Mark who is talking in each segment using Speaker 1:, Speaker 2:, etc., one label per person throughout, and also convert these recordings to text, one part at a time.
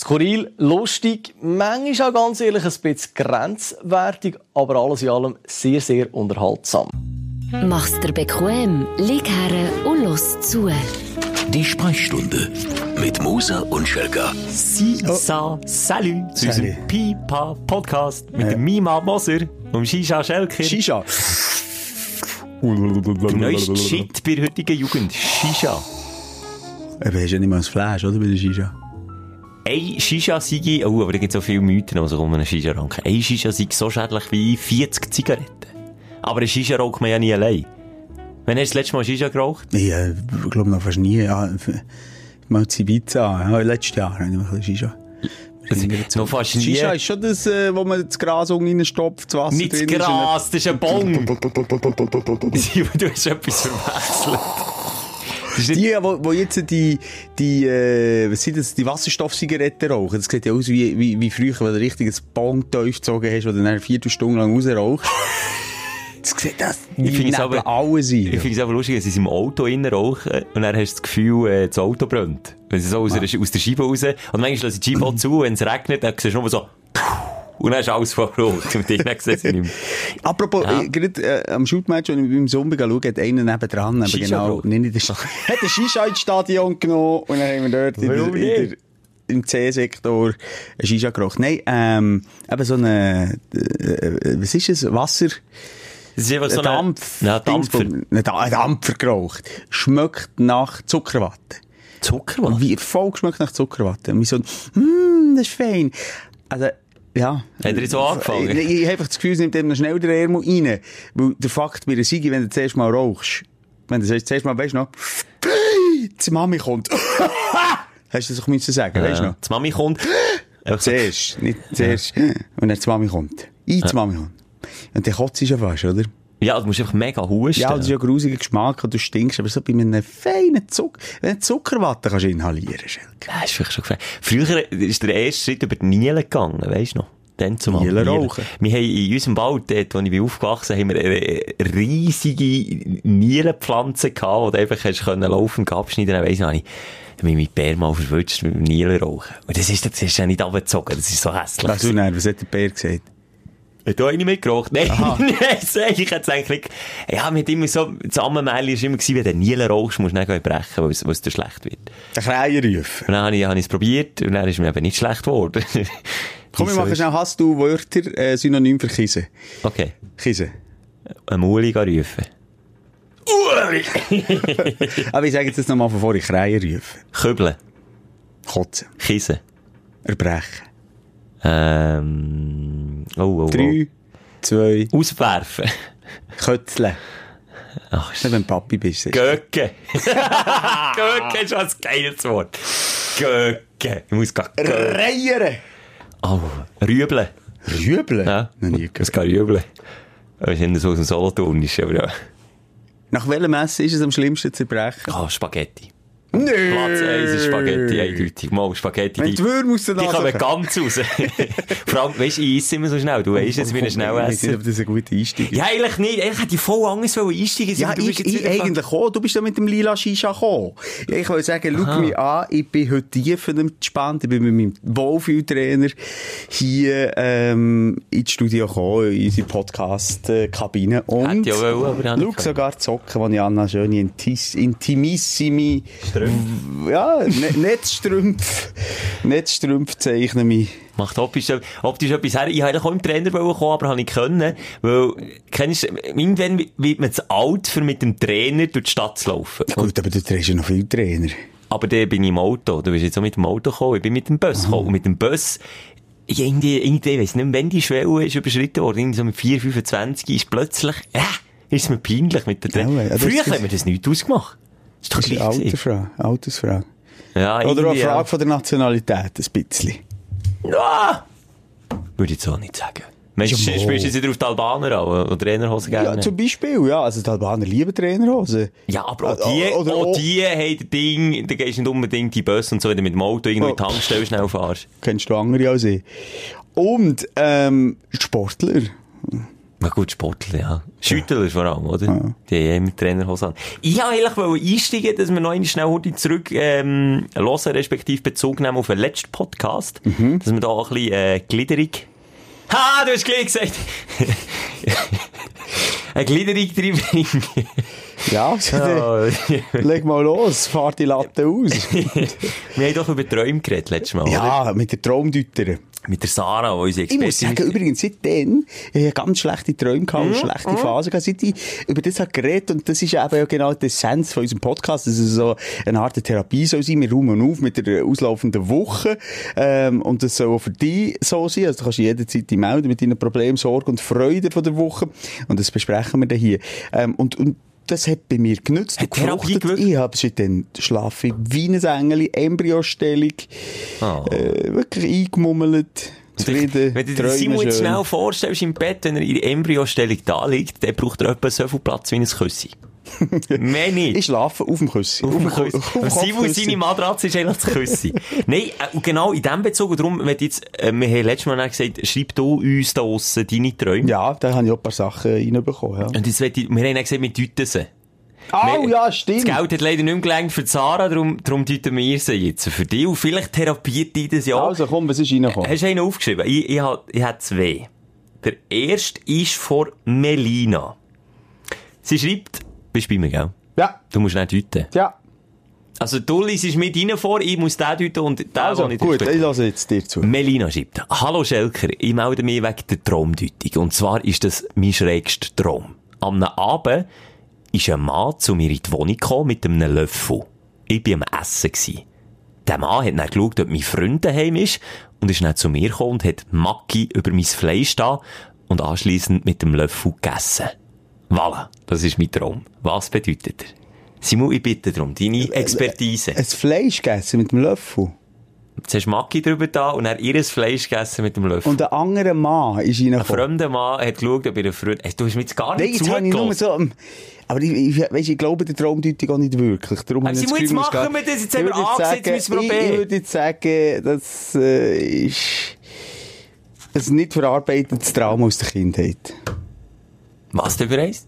Speaker 1: Skurril, lustig, manchmal auch ganz ehrlich ein bisschen grenzwertig, aber alles in allem sehr, sehr unterhaltsam.
Speaker 2: Mach's dir bequem, lieg her und los zu.
Speaker 3: Die Sprechstunde mit Musa und Schelga.
Speaker 4: Sisa, salut zu
Speaker 5: Salut.
Speaker 4: unserem Pipa Podcast mit dem Mima Moser und Shisha Schelker.
Speaker 5: Shisha.
Speaker 4: Der neueste Shit bei der heutigen Jugend. Shisha.
Speaker 5: Aber hast ja nicht mal ein Flash, oder, bei der Shisha?
Speaker 4: Ein Shisha sei, oh, aber da gibt es so viele Mythen, sich um einen Shisha ranken. Ein Shisha sei so schädlich wie 40 Zigaretten. Aber ein Shisha raucht man ja nie allein. Wann hast du das letzte Mal Shisha geraucht?
Speaker 5: Ich äh, glaube noch fast nie. Ja, mal zu Ibiza. Ja, letztes Jahr habe ich bisschen Shisha.
Speaker 4: Noch fast nie.
Speaker 5: Shisha ist schon das, äh, wo man das Gras unten reinstopft, das Wasser
Speaker 4: Nicht das
Speaker 5: drin ist.
Speaker 4: Gras, das ist ein Bong. Du hast etwas verwechselt. Nicht-
Speaker 5: Die, wo, wo jetzt die, die, äh, was sind das, die Wasserstoffzigaretten rauchen, das sieht ja aus wie, wie, wie früher, wenn du richtig ein Bong tief gezogen hast, wo du dann eine Viertelstunde lang rausrauchst. Das sieht das, die
Speaker 4: Ich finde es aber-
Speaker 5: alles ein.
Speaker 4: Ich finde es aber lustig, dass sie im Auto innen rauchen und dann hast du das Gefühl, äh, das Auto brennt. Wenn sie so aus, der, aus der Scheibe raus, und manchmal lassen sie die Scheibe auch zu, wenn es regnet, dann siehst du nur so, und dann ist alles rot. Und ich sie nicht mehr.
Speaker 5: Apropos,
Speaker 4: Ja.
Speaker 5: äh, gerade äh, am Shootmatch, als ich beim Zombie schaue, hat einer nebendran, aber genau, nicht in der hat den Shisha ins Stadion genommen und dann haben wir dort in der, in der, im C-Sektor ein Shisha geraucht. Nein, ähm, eben so eine, äh, was ist es, Wasser,
Speaker 4: Das ist einfach so
Speaker 5: ein Dampf,
Speaker 4: Ja, Dampfer.
Speaker 5: Ein Da- ein Dampfer geraucht. Schmeckt nach Zuckerwatte.
Speaker 4: Zuckerwatte.
Speaker 5: Wie voll geschmeckt nach Zuckerwatte. Und wir so, hm, das ist fein. Also, ja.
Speaker 4: Hat er jetzt so angefangen?
Speaker 5: Ich, ich habe einfach das Gefühl, es nimmt noch schnell den Ärmel rein. Weil der Fakt bei der Sigi, wenn du zuerst mal rauchst, wenn du zuerst mal, weißt du noch, die Mami kommt. Hast du das auch müssen sagen, weißt du
Speaker 4: Ja.
Speaker 5: noch?
Speaker 4: Die Mami kommt.
Speaker 5: Zuerst, nicht zuerst. Und dann die Mami kommt. Ich, die Mami kommt. Und dann kotzt sie schon fast, oder?
Speaker 4: Ja, du musst einfach mega husten.
Speaker 5: Ja, das ist ja ein grusiger Geschmack und du stinkst, aber so bei einem feinen Zucker, wenn du Zuckerwatte kannst inhalieren, Schelke.
Speaker 4: Ja, ist vielleicht schon gefährlich. Früher ist der erste Schritt über die Nielen gegangen, weisst du noch? Dann zum
Speaker 5: Nielen rauchen.
Speaker 4: Wir haben in unserem Wald, dort, wo ich bin aufgewachsen bin, haben wir eine riesige Nielenpflanze gehabt, wo du einfach hast können laufen und abschneiden. Dann weiss noch nicht, ich habe mich mit Bär mal verwünscht mit dem Nielenrauchen. Und das ist, das ist ja nicht abgezogen, das ist so hässlich.
Speaker 5: Du was hat der Bär gesagt?
Speaker 4: Hat da eine mitgeraucht? Nein, nein, ich jetzt eigentlich, ja, mit immer so, das Ammenmärchen war immer gewesen, wenn du Nielen rauchst, musst du nicht brechen, weil es, es dir schlecht wird.
Speaker 5: Der Krähenruf.
Speaker 4: Und dann habe ich, habe ich es probiert und dann ist mir eben nicht schlecht geworden.
Speaker 5: Komm, wir machen schnell, hast du Wörter, äh, Synonym für Kiesen?
Speaker 4: Okay.
Speaker 5: Kiesen.
Speaker 4: Ein Muli rufen.
Speaker 5: Aber ich sage jetzt das nochmal von vorhin, Krähenruf.
Speaker 4: Kübeln.
Speaker 5: Kotzen.
Speaker 4: Kissen.
Speaker 5: Erbrechen.
Speaker 4: Ähm, oh, oh, oh.
Speaker 5: Drei, zwei,
Speaker 4: Auswerfen.
Speaker 5: Kötzeln.
Speaker 4: Ach,
Speaker 5: Nicht, wenn du Papi bist.
Speaker 4: Göcke. Göcke ist ein geiles Wort. Göcke. Ich muss gar Göcke.
Speaker 5: Reieren.
Speaker 4: Oh, Rübeln.
Speaker 5: Rübeln?
Speaker 4: Ja.
Speaker 5: Noch nie
Speaker 4: Das
Speaker 5: gehört.
Speaker 4: kann rübeln. Das ist so aus dem Solothurn, ist aber ja.
Speaker 5: Nach welchem Essen ist es am schlimmsten zu erbrechen?
Speaker 4: Ah, Spaghetti.
Speaker 5: Nö!
Speaker 4: Platz 1 ist Spaghetti, eindeutig. Mal Spaghetti.
Speaker 5: Wenn
Speaker 4: die-
Speaker 5: Würmer aus der
Speaker 4: Die kommen ganz raus. Vor allem, weisst du, ich esse immer so schnell. Du weisst jetzt, wie ich schnell
Speaker 5: Ich weiß
Speaker 4: esse.
Speaker 5: das ein guter Einstieg ist.
Speaker 4: Ja, eigentlich nicht. Eigentlich hätte ich voll Angst wollen einsteigen.
Speaker 5: Ja,
Speaker 4: Du
Speaker 5: ich, ich eigentlich auch. Du bist ja mit dem lila Shisha gekommen. Ich wollte sagen, schau mich an, ich bin heute tief entspannt. Ich bin mit meinem Wohlfühltrainer hier ähm, ins Studio gekommen, in unsere Podcast-Kabine. Und schau sogar die Socken, die ich anhabe, schöne Intis, intimissimi... Ja, ne- Netzstrümpf. Netzstrümpf zeichnen mich.
Speaker 4: Macht optisch, optisch etwas her. Ich wollte auch im Trainer kommen, aber habe nicht können. Weil, kennst du, irgendwann wird man zu alt, für mit dem Trainer durch die Stadt zu laufen.
Speaker 5: Gut, aber du trägst ja noch viel Trainer.
Speaker 4: Aber dann bin ich im Auto. Du bist jetzt auch mit dem Auto gekommen. Ich bin mit dem Bus gekommen. Und mit dem Bus, ich irgendwie, irgendwie, ich weiss nicht, wenn die Schwelle ist überschritten worden, irgendwie so mit 4, 25, ist plötzlich, äh, ist mir peinlich mit der Trainer.
Speaker 5: Ja, ja,
Speaker 4: Früher haben wir das nicht ausgemacht. Ist doch
Speaker 5: Das ist eine. Altersfrage. Altersfrage.
Speaker 4: Ja,
Speaker 5: Oder auch eine Frage von der Nationalität, ein bisschen.
Speaker 4: Ah! Würde ich jetzt auch nicht sagen. Meinst du, spielst du jetzt wieder auf die Albaner an, oder Trainerhosen gerne?
Speaker 5: Ja, zum Beispiel, ja. Also, die Albaner lieben Trainerhosen.
Speaker 4: Ja, aber auch die,
Speaker 5: Äh, oder
Speaker 4: auch die haben das Ding, da gehst du nicht unbedingt die Bus und so, wenn du mit dem Auto irgendwo in die
Speaker 5: Oh.
Speaker 4: Tankstelle schnell fahrst.
Speaker 5: Kennst du andere als ich. Und, ähm, Sportler.
Speaker 4: Na gut, Sportler, ja. Schüttler vor allem, oder? Die haben ja immer Trainerhose an. Ich wollte eigentlich einsteigen, dass wir noch einmal schnell heute zurück, ähm, hören, respektive Bezug nehmen auf den letzten Podcast. Dass wir da auch ein bisschen, äh, Gliederung... Ha, du hast gleich gesagt! Eine Gliederung reinbringen.
Speaker 5: Ja, leg mal los, fahr die Latte aus.
Speaker 4: wir haben doch über Träume geredet letztes Mal, oder?
Speaker 5: ja, mit der Traumdeuterin.
Speaker 4: Mit der Sarah, die unsere
Speaker 5: Ich muss sagen,
Speaker 4: Expertin
Speaker 5: übrigens, seitdem, ich habe ganz schlechte Träume gehabt und schlechte Phasen gehabt, seit ich über das habe geredet und das ist eben genau die Essenz von unserem Podcast, dass es so eine Art Therapie soll sein, wir räumen auf mit der auslaufenden Woche, ähm, und das soll auch für dich so sein, also du kannst jederzeit dich melden mit deinen Problemen, Sorgen und Freuden von der Woche. Und das besprechen wir dann hier. Ähm, und, und das hat bei mir genützt.
Speaker 4: Hat Therapie gewirkt?
Speaker 5: Ich habe seitdem schlafe ich wie ein Engel, Embryostellung,
Speaker 4: Ah.
Speaker 5: äh, wirklich eingemummelt, zufrieden,
Speaker 4: Wenn du dir Simon jetzt schnell vorstellst im Bett, wenn er in der Embryostellung da liegt, dann braucht er etwa so viel Platz wie ein Küssi. Nicht.
Speaker 5: Ich schlafe auf dem Küssi.
Speaker 4: Auf dem Küssi.
Speaker 5: dem
Speaker 4: Simon, seine Matratze ist eigentlich das Küssi. Nein, äh, und genau in diesem Bezug, und darum, wenn jetzt, äh, wir haben letztes Mal gesagt, schreib du uns da draussen deine Träume.
Speaker 5: Ja, da habe ich auch ein paar Sachen reinbekommen, ja.
Speaker 4: Und jetzt, ich- wir haben gesagt, wir deuten sie.
Speaker 5: Oh,
Speaker 4: Wir-
Speaker 5: ja,
Speaker 4: Das
Speaker 5: stimmt.
Speaker 4: Geld hat leider nicht mehr gelangt für Sarah, darum, darum deuten wir sie jetzt für dich. Und vielleicht therapiert die das ja.
Speaker 5: Also, komm, was ist reingekommen?
Speaker 4: Hast du einen aufgeschrieben? Ich, ich, hab, ich habe zwei. Der erste ist von Melina. Sie schreibt, bist bei mir, gell?
Speaker 5: Ja,
Speaker 4: Du musst nicht deuten.
Speaker 5: ja.
Speaker 4: Also, du liest mit ihnen vor, ich muss den deuten und den,
Speaker 5: Also,
Speaker 4: den ich
Speaker 5: gut, ich lasse jetzt dir zu.
Speaker 4: Melina schreibt, Hallo Schelker, ich melde mich wegen der Traumdeutung. Und zwar ist das mein schrägster Traum. Am Abend ist ein Mann zu mir in die Wohnung gekommen mit einem Löffel. Ich war am Essen. Gewesen. Der Mann hat dann geschaut, ob mein Freund daheim ist und ist dann zu mir gekommen und hat Macki über mein Fleisch da und anschliessend mit dem Löffel gegessen. Voilà, das ist mein Traum. Was bedeutet er? Simon, ich bitte darum, deine Expertise.
Speaker 5: Ein Fleisch gegessen mit dem Löffel.
Speaker 4: Jetzt hast du Macki drüber da und er ihr Fleisch gegessen mit dem Löffel.
Speaker 5: Und ein anderer Mann ist
Speaker 4: Ein
Speaker 5: reingekommen.
Speaker 4: fremder Mann hat geschaut, ob ihr Freund... Hey, du hast mir jetzt gar
Speaker 5: Nein,
Speaker 4: nicht
Speaker 5: jetzt habe ich nur so... Aber ich, ich, weißt, ich glaube der Traumdeutung auch nicht wirklich. Darum
Speaker 4: Aber Simon, jetzt machen
Speaker 5: müssen
Speaker 4: wir das. Jetzt haben wir angesetzt,
Speaker 5: sagen,
Speaker 4: müssen wir
Speaker 5: ich,
Speaker 4: probieren.
Speaker 5: ich würde jetzt sagen, das äh, ist ein nicht verarbeitetes Trauma aus der Kindheit.
Speaker 4: Was denn für eins?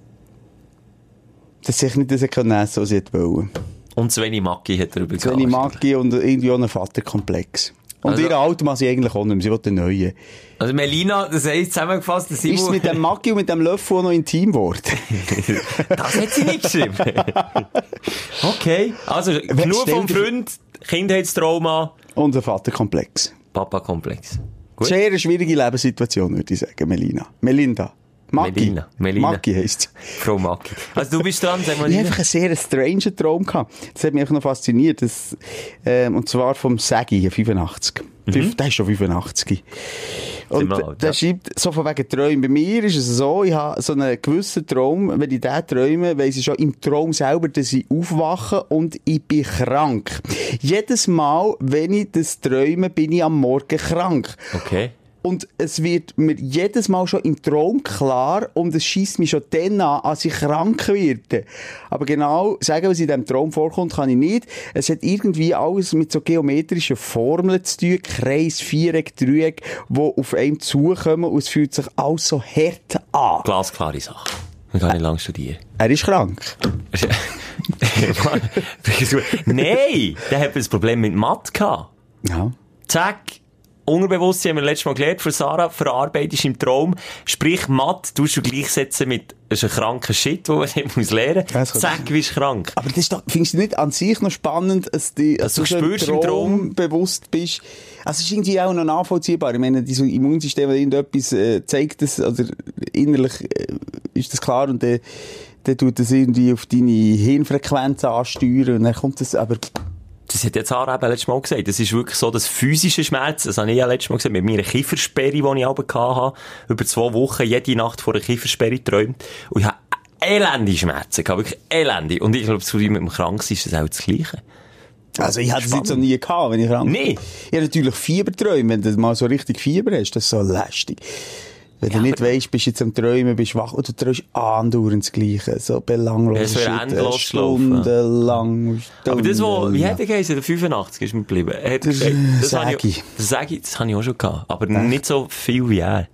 Speaker 5: Dass sich nicht das essen was sie hätte wollen.
Speaker 4: Und Sveni Macki hat darüber
Speaker 5: So eine Maggi und irgendwie auch einen Vaterkomplex. Und
Speaker 4: Also-
Speaker 5: ihre alten Mann sie eigentlich auch nicht mehr, sie will den neuen.
Speaker 4: Also Melina, das heisst zusammengefasst, der
Speaker 5: Ist es
Speaker 4: Simon...
Speaker 5: mit dem Maggi und mit dem Löffel auch noch intim geworden?
Speaker 4: das hat sie nicht geschrieben. okay, also genug vom Freund, Kindheitstrauma,
Speaker 5: Und ein Vaterkomplex.
Speaker 4: Papa-Komplex.
Speaker 5: Sehr schwierige Lebenssituation, würde ich sagen, Melina. Melinda. Maggi.
Speaker 4: Melina, Melina.
Speaker 5: Maggi heisst
Speaker 4: Frau Macki. Also du bist dran, sag mal.
Speaker 5: Ich hatte einfach einen sehr strangen Traum. Gehabt. Das hat mich einfach noch fasziniert. Das, ähm, und zwar vom Sagi, 85. Fünf- Der ist schon 85. Und
Speaker 4: alt,
Speaker 5: der
Speaker 4: ja.
Speaker 5: schreibt, so von wegen Träumen. Bei mir ist es so, ich habe so einen gewissen Traum, wenn ich den träume, weiss ich schon im Traum selber, dass ich aufwache und ich bin krank. Jedes Mal, wenn ich das träume, bin ich am Morgen krank.
Speaker 4: Okay.
Speaker 5: Und es wird mir jedes Mal schon im Traum klar und es schießt mich schon dann an, als ich krank werde. Aber genau sagen, was in diesem Traum vorkommt, kann ich nicht. Es hat irgendwie alles mit so geometrischen Formeln zu tun, Kreis, Viereck, Dreieck, die auf einem zukommen und es fühlt sich alles so hart an.
Speaker 4: Glasklare Sache. Man kann nicht lange studieren.
Speaker 5: Er ist krank.
Speaker 4: Nein! Der hat ein Problem mit Mathe gehabt.
Speaker 5: Ja.
Speaker 4: Zack. Unterbewusstsein haben wir letztes Mal gelernt für Sarah, verarbeitest im Traum. Sprich, Mathe tust du gleichsetzen mit, das ist ein kranker Shit, den man muss lernen muss. Zack, bist du krank.
Speaker 5: Aber das ist doch, findest du nicht an sich noch spannend, dass, die,
Speaker 4: Dass du
Speaker 5: einem
Speaker 4: spürst im Traum.
Speaker 5: bewusst bist? Also, es ist irgendwie auch noch nachvollziehbar. Ich meine, dieses Immunsystem, wenn irgendetwas äh, zeigt, das, oder innerlich äh, ist das klar und dann, dann tut das irgendwie auf deine Hirnfrequenz ansteuern und dann kommt das, aber
Speaker 4: Das hat jetzt Sarah eben letztes Mal gesagt. Das ist wirklich so, das physische Schmerz, das habe ich ja letztes Mal gesagt, mit meiner Kiefersperre, die ich aber hatte, über zwei Wochen, jede Nacht vor der Kiefersperre geträumt. Und ich habe elende Schmerzen gehabt, wirklich elende. Und ich glaube, wie mit dem Kranksein ist das auch das Gleiche.
Speaker 5: also ich hatte das jetzt noch nie gehabt, wenn ich krank
Speaker 4: Nee.
Speaker 5: Ich habe natürlich Fieberträume, wenn du mal so richtig Fieber hast, das ist so lästig. Wenn
Speaker 4: Ja,
Speaker 5: du nicht weisst, bist du jetzt am Träumen, bist wach du träumst andauernd das Gleiche. So belanglos.
Speaker 4: Es wäre endlos
Speaker 5: Stundenlang.
Speaker 4: Aber das, wo, wie hat er geheißen? Der 85 ist mir geblieben. Er hat
Speaker 5: Das,
Speaker 4: gesagt, das habe
Speaker 5: Sägi.
Speaker 4: ich, das sage ich, das habe ich auch schon gehabt. Aber nicht so viel wie er.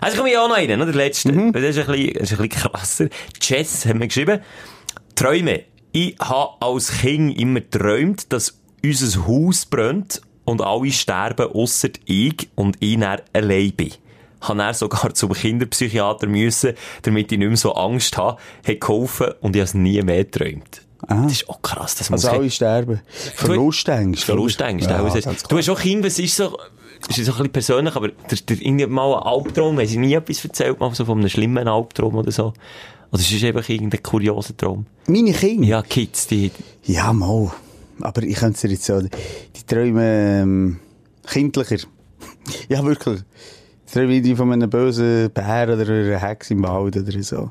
Speaker 4: Also komme ich auch noch einen, oder? Der letzte. Das, ist ein bisschen, das ist ein bisschen krasser. Jess hat mir geschrieben, Träume. Ich habe als Kind immer geträumt, dass unser Haus brennt und alle sterben, ausser ich und ich dann allein bin. Habe er sogar zum Kinderpsychiater müssen, damit ich nicht mehr so Angst habe, hat geholfen und ich habe es nie mehr geträumt. Das ist auch krass, das muss
Speaker 5: Also alle sterben. Verlustängste.
Speaker 4: Verlustängst,
Speaker 5: Ja,
Speaker 4: Du hast auch Kinder, es ist so, es ist so ein bisschen persönlich, aber der, der, irgendwie mal ein Albtraum, haben sie nie etwas erzählt, mal so von einem schlimmen Albtraum oder so. Oder es ist einfach irgendein kurioser Traum.
Speaker 5: Meine Kinder?
Speaker 4: Ja, Kids, die,
Speaker 5: Ja, mal. Aber ich könnte es dir jetzt so, die träumen ähm, kindlicher. ja, wirklich. Die träumen die von einem bösen Bär oder einer Hex im Wald oder so.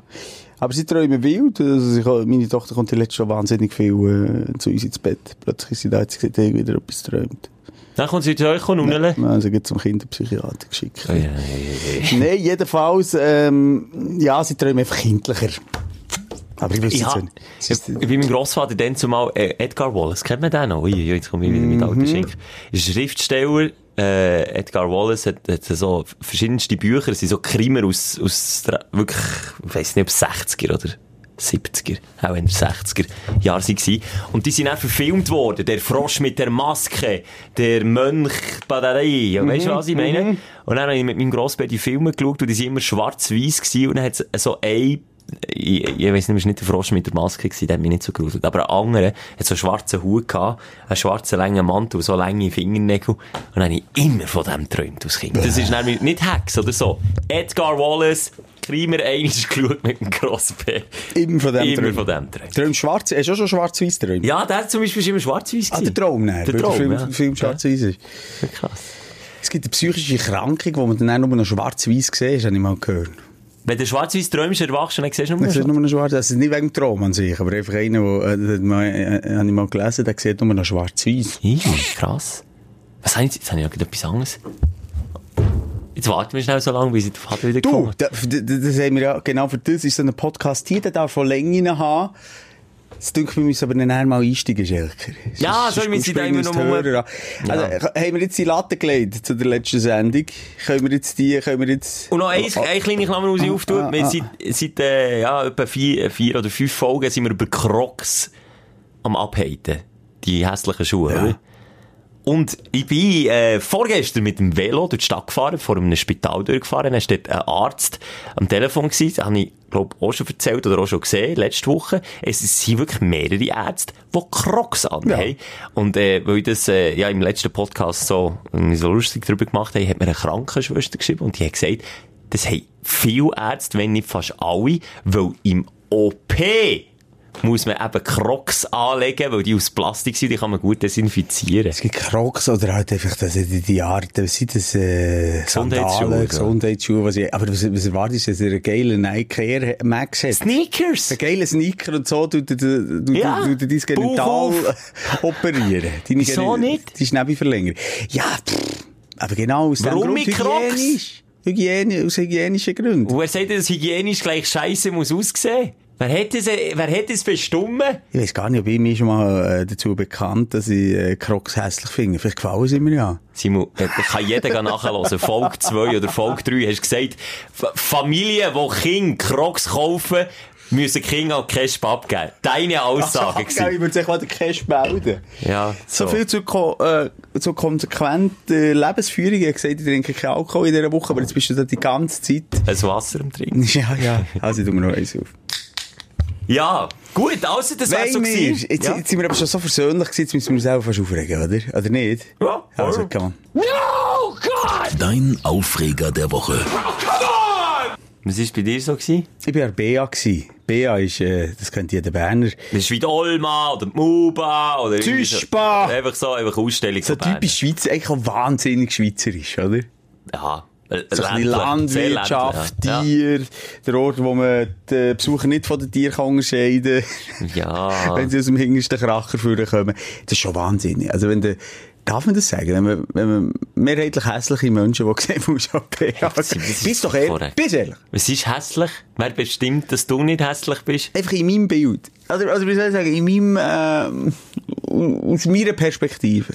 Speaker 5: Aber sie träumen wild. Also ich, meine Tochter kommt jetzt schon wahnsinnig viel äh, zu uns ins Bett. Plötzlich ist sie da, jetzt hey, wieder etwas träumt.
Speaker 4: dann kommt sie zu euch und nudeln.
Speaker 5: Also geht zum Kinderpsychiater geschickt.
Speaker 4: Ja, ja, ja, ja.
Speaker 5: Nein, jedenfalls, ähm, ja, sie träumen einfach kindlicher. Aber ich wüsste
Speaker 4: hab,
Speaker 5: nicht.
Speaker 4: ich,
Speaker 5: Ist das-
Speaker 4: ich bin meinem Grossvater dann zumal äh, Edgar Wallace, kennt man den noch? Ui, jetzt komme ich wieder mit alten Schinken. Ist ein Schriftsteller, äh, Edgar Wallace hat, hat so verschiedenste Bücher, es sind so Krimer aus, aus wirklich, ich weiss nicht, ob 60er oder 70er, auch in den 60er Jahren waren. Und die sind dann verfilmt worden. Der Frosch mit der Maske, der Mönch Badarei. Ja, weißt du, was ich meine? Und dann habe ich mit meinem Grossbär die Filme geschaut und die sind immer schwarz-weiß gewesen und dann hat es so ein ich, ich weiss nicht, es war nicht der Frosch mit der Maske, gewesen, der hat mich nicht so gerudert. Aber ein anderer hat so einen schwarzen Hut gehabt, einen schwarzen langen Mantel, so lange Fingernägel. Und dann habe ich immer von dem geträumt als Kind. Das ist nämlich nicht Hex oder so. Edgar Wallace, Krimer einiges geschaut mit dem Grossbär.
Speaker 5: Immer von dem
Speaker 4: Immer
Speaker 5: träumen.
Speaker 4: von dem träumt.
Speaker 5: Träumst schwarz, hast du auch schon schwarz-weiß träumt?
Speaker 4: Ja, der zum Beispiel ist immer schwarz-weiß
Speaker 5: Ah, der Traum, nein.
Speaker 4: Der Traum,
Speaker 5: Film,
Speaker 4: ja.
Speaker 5: Film schwarz-weiß ist.
Speaker 4: Ja, krass.
Speaker 5: Es gibt eine psychische Erkrankung, wo man dann auch nur noch schwarz-weiß sieht, habe ich mal gehört.
Speaker 4: Wenn du schwarz-weiß träumst, erwachst du, dann siehst du nur
Speaker 5: nur noch schwarz. Das ist nicht wegen dem Traum an sich, aber einfach einer, der, äh, mal, äh, habe ich mal gelesen, der sieht nur noch schwarz-weiß.
Speaker 4: Ih, krass. Was habe ich jetzt? Habe ich etwas anderes. Jetzt warten wir schnell so lange, bis ich die Vater wieder
Speaker 5: Du, das, das haben wir ja, genau für das ist so ein Podcast hier, der darf von Länge haben. Das denke wir müssen aber dann eher mal einsteigen, Schelker.
Speaker 4: Ja, so, wir da
Speaker 5: springen
Speaker 4: immer noch
Speaker 5: Hörer. Also, haben wir jetzt die Latte gelegt zu der letzten Sendung? Können wir jetzt die, können wir jetzt...
Speaker 4: Und noch eine,
Speaker 5: Oh, oh.
Speaker 4: eine kleine Klammer, die ich
Speaker 5: Ah,
Speaker 4: auftue.
Speaker 5: ah,
Speaker 4: Wir
Speaker 5: ah.
Speaker 4: sind seit, äh, ja, etwa vier, vier oder fünf Folgen sind wir über Crocs am Abhalten. Die hässlichen Schuhe,
Speaker 5: Ja.
Speaker 4: oder? Und ich bin äh, vorgestern mit dem Velo durch die Stadt gefahren, vor einem Spital durchgefahren. Dann war dort ein Arzt am Telefon. Gewesen. Das habe ich, glaube auch schon erzählt oder auch schon gesehen, letzte Woche. Es sind wirklich mehrere Ärzte, die Crocs anhaben. Und äh, weil ich das äh, ja, im letzten Podcast so, so lustig darüber gemacht habe, hat mir eine Krankenschwester geschrieben und die hat gesagt, das haben viele Ärzte, wenn nicht fast alle, weil im OP muss man eben Crocs anlegen, weil die aus Plastik sind, die kann man gut desinfizieren.
Speaker 5: Es gibt Crocs oder halt einfach das, die, die Art, was sind das, äh,
Speaker 4: Gesundheitsschuhe.
Speaker 5: Gesundheitsschuhe, was ich, aber was, was erwartest du, dass er einen geilen Nike Air Max hat?
Speaker 4: Sneakers!
Speaker 5: Ein geiler Sneaker und so, du, du, du, du,
Speaker 4: Ja.
Speaker 5: du, du dein Genital operieren. Deine
Speaker 4: Wieso nicht?
Speaker 5: Die Schnäbi verlängern. Ja, pff, aber genau aus
Speaker 4: Warum
Speaker 5: dem Grund, hygienisch. Hygiene, aus hygienischen Gründen.
Speaker 4: Und wer sagt, dass hygienisch gleich scheiße muss aussehen? Wer hat es, äh, wer hat es bestimmt?
Speaker 5: Ich weiß gar nicht, ob ich mich schon mal äh, dazu bekannt, dass ich äh, Crocs hässlich finde. Vielleicht gefallen sie mir ja.
Speaker 4: Simon, äh, kann jeder nachhören. Folge 2 oder Folge 3 hast du gesagt, F Familien, die Kinder Crocs kaufen, müssen Kinder auch Cash abgeben. Deine Aussage
Speaker 5: ich
Speaker 4: gewesen.
Speaker 5: würde sich mal den Cash melden.
Speaker 4: Ja,
Speaker 5: So, viel zu, ko äh, zu konsequenter Lebensführung. Ich habe gesagt, ich trinke keinen Alkohol in dieser Woche, aber jetzt bist du da die ganze Zeit.
Speaker 4: Ein Wasser am Trinken.
Speaker 5: Ja, ja. Also, ich tue mir noch eins auf.
Speaker 4: Ja, gut, also das wär's so gewesen.
Speaker 5: Jetzt,
Speaker 4: Ja.
Speaker 5: jetzt sind wir aber schon so versöhnlich gewesen, jetzt müssen wir uns selber fast aufregen, oder? Oder nicht?
Speaker 4: Ja,
Speaker 5: Also,
Speaker 4: voll.
Speaker 5: komm.
Speaker 3: Dein Aufreger der Woche.
Speaker 4: Was war bei dir so? Gewesen?
Speaker 5: Ich war Bea. gewesen. Bea ist, äh, das kennt jeder Berner.
Speaker 4: Das ist wie die Olma oder die Muba oder irgendwie so-
Speaker 5: Züspa.
Speaker 4: Einfach so, einfach Ausstellung
Speaker 5: So typisch Schweizer, eigentlich auch wahnsinnig schweizerisch, oder?
Speaker 4: Ja. Äh, sehr
Speaker 5: Landwirtschaft,
Speaker 4: ländlich, ja.
Speaker 5: Tier, der Ort, wo man die Besucher nicht von den Tieren unterscheiden kann.
Speaker 4: Ja.
Speaker 5: wenn sie aus dem hintersten Kracher führen kommen. Das ist schon wahnsinnig. Also wenn der, darf man das sagen? Wenn man, wenn man mehrheitlich hässliche Menschen, die sehen, muss
Speaker 4: das ist
Speaker 5: Bist doch ehrlich. Bist ehrlich.
Speaker 4: Was ist hässlich? Wer bestimmt, dass du nicht hässlich bist?
Speaker 5: Einfach in meinem Bild. Also, also wie soll ich sagen, in meinem, ähm, aus meiner Perspektive.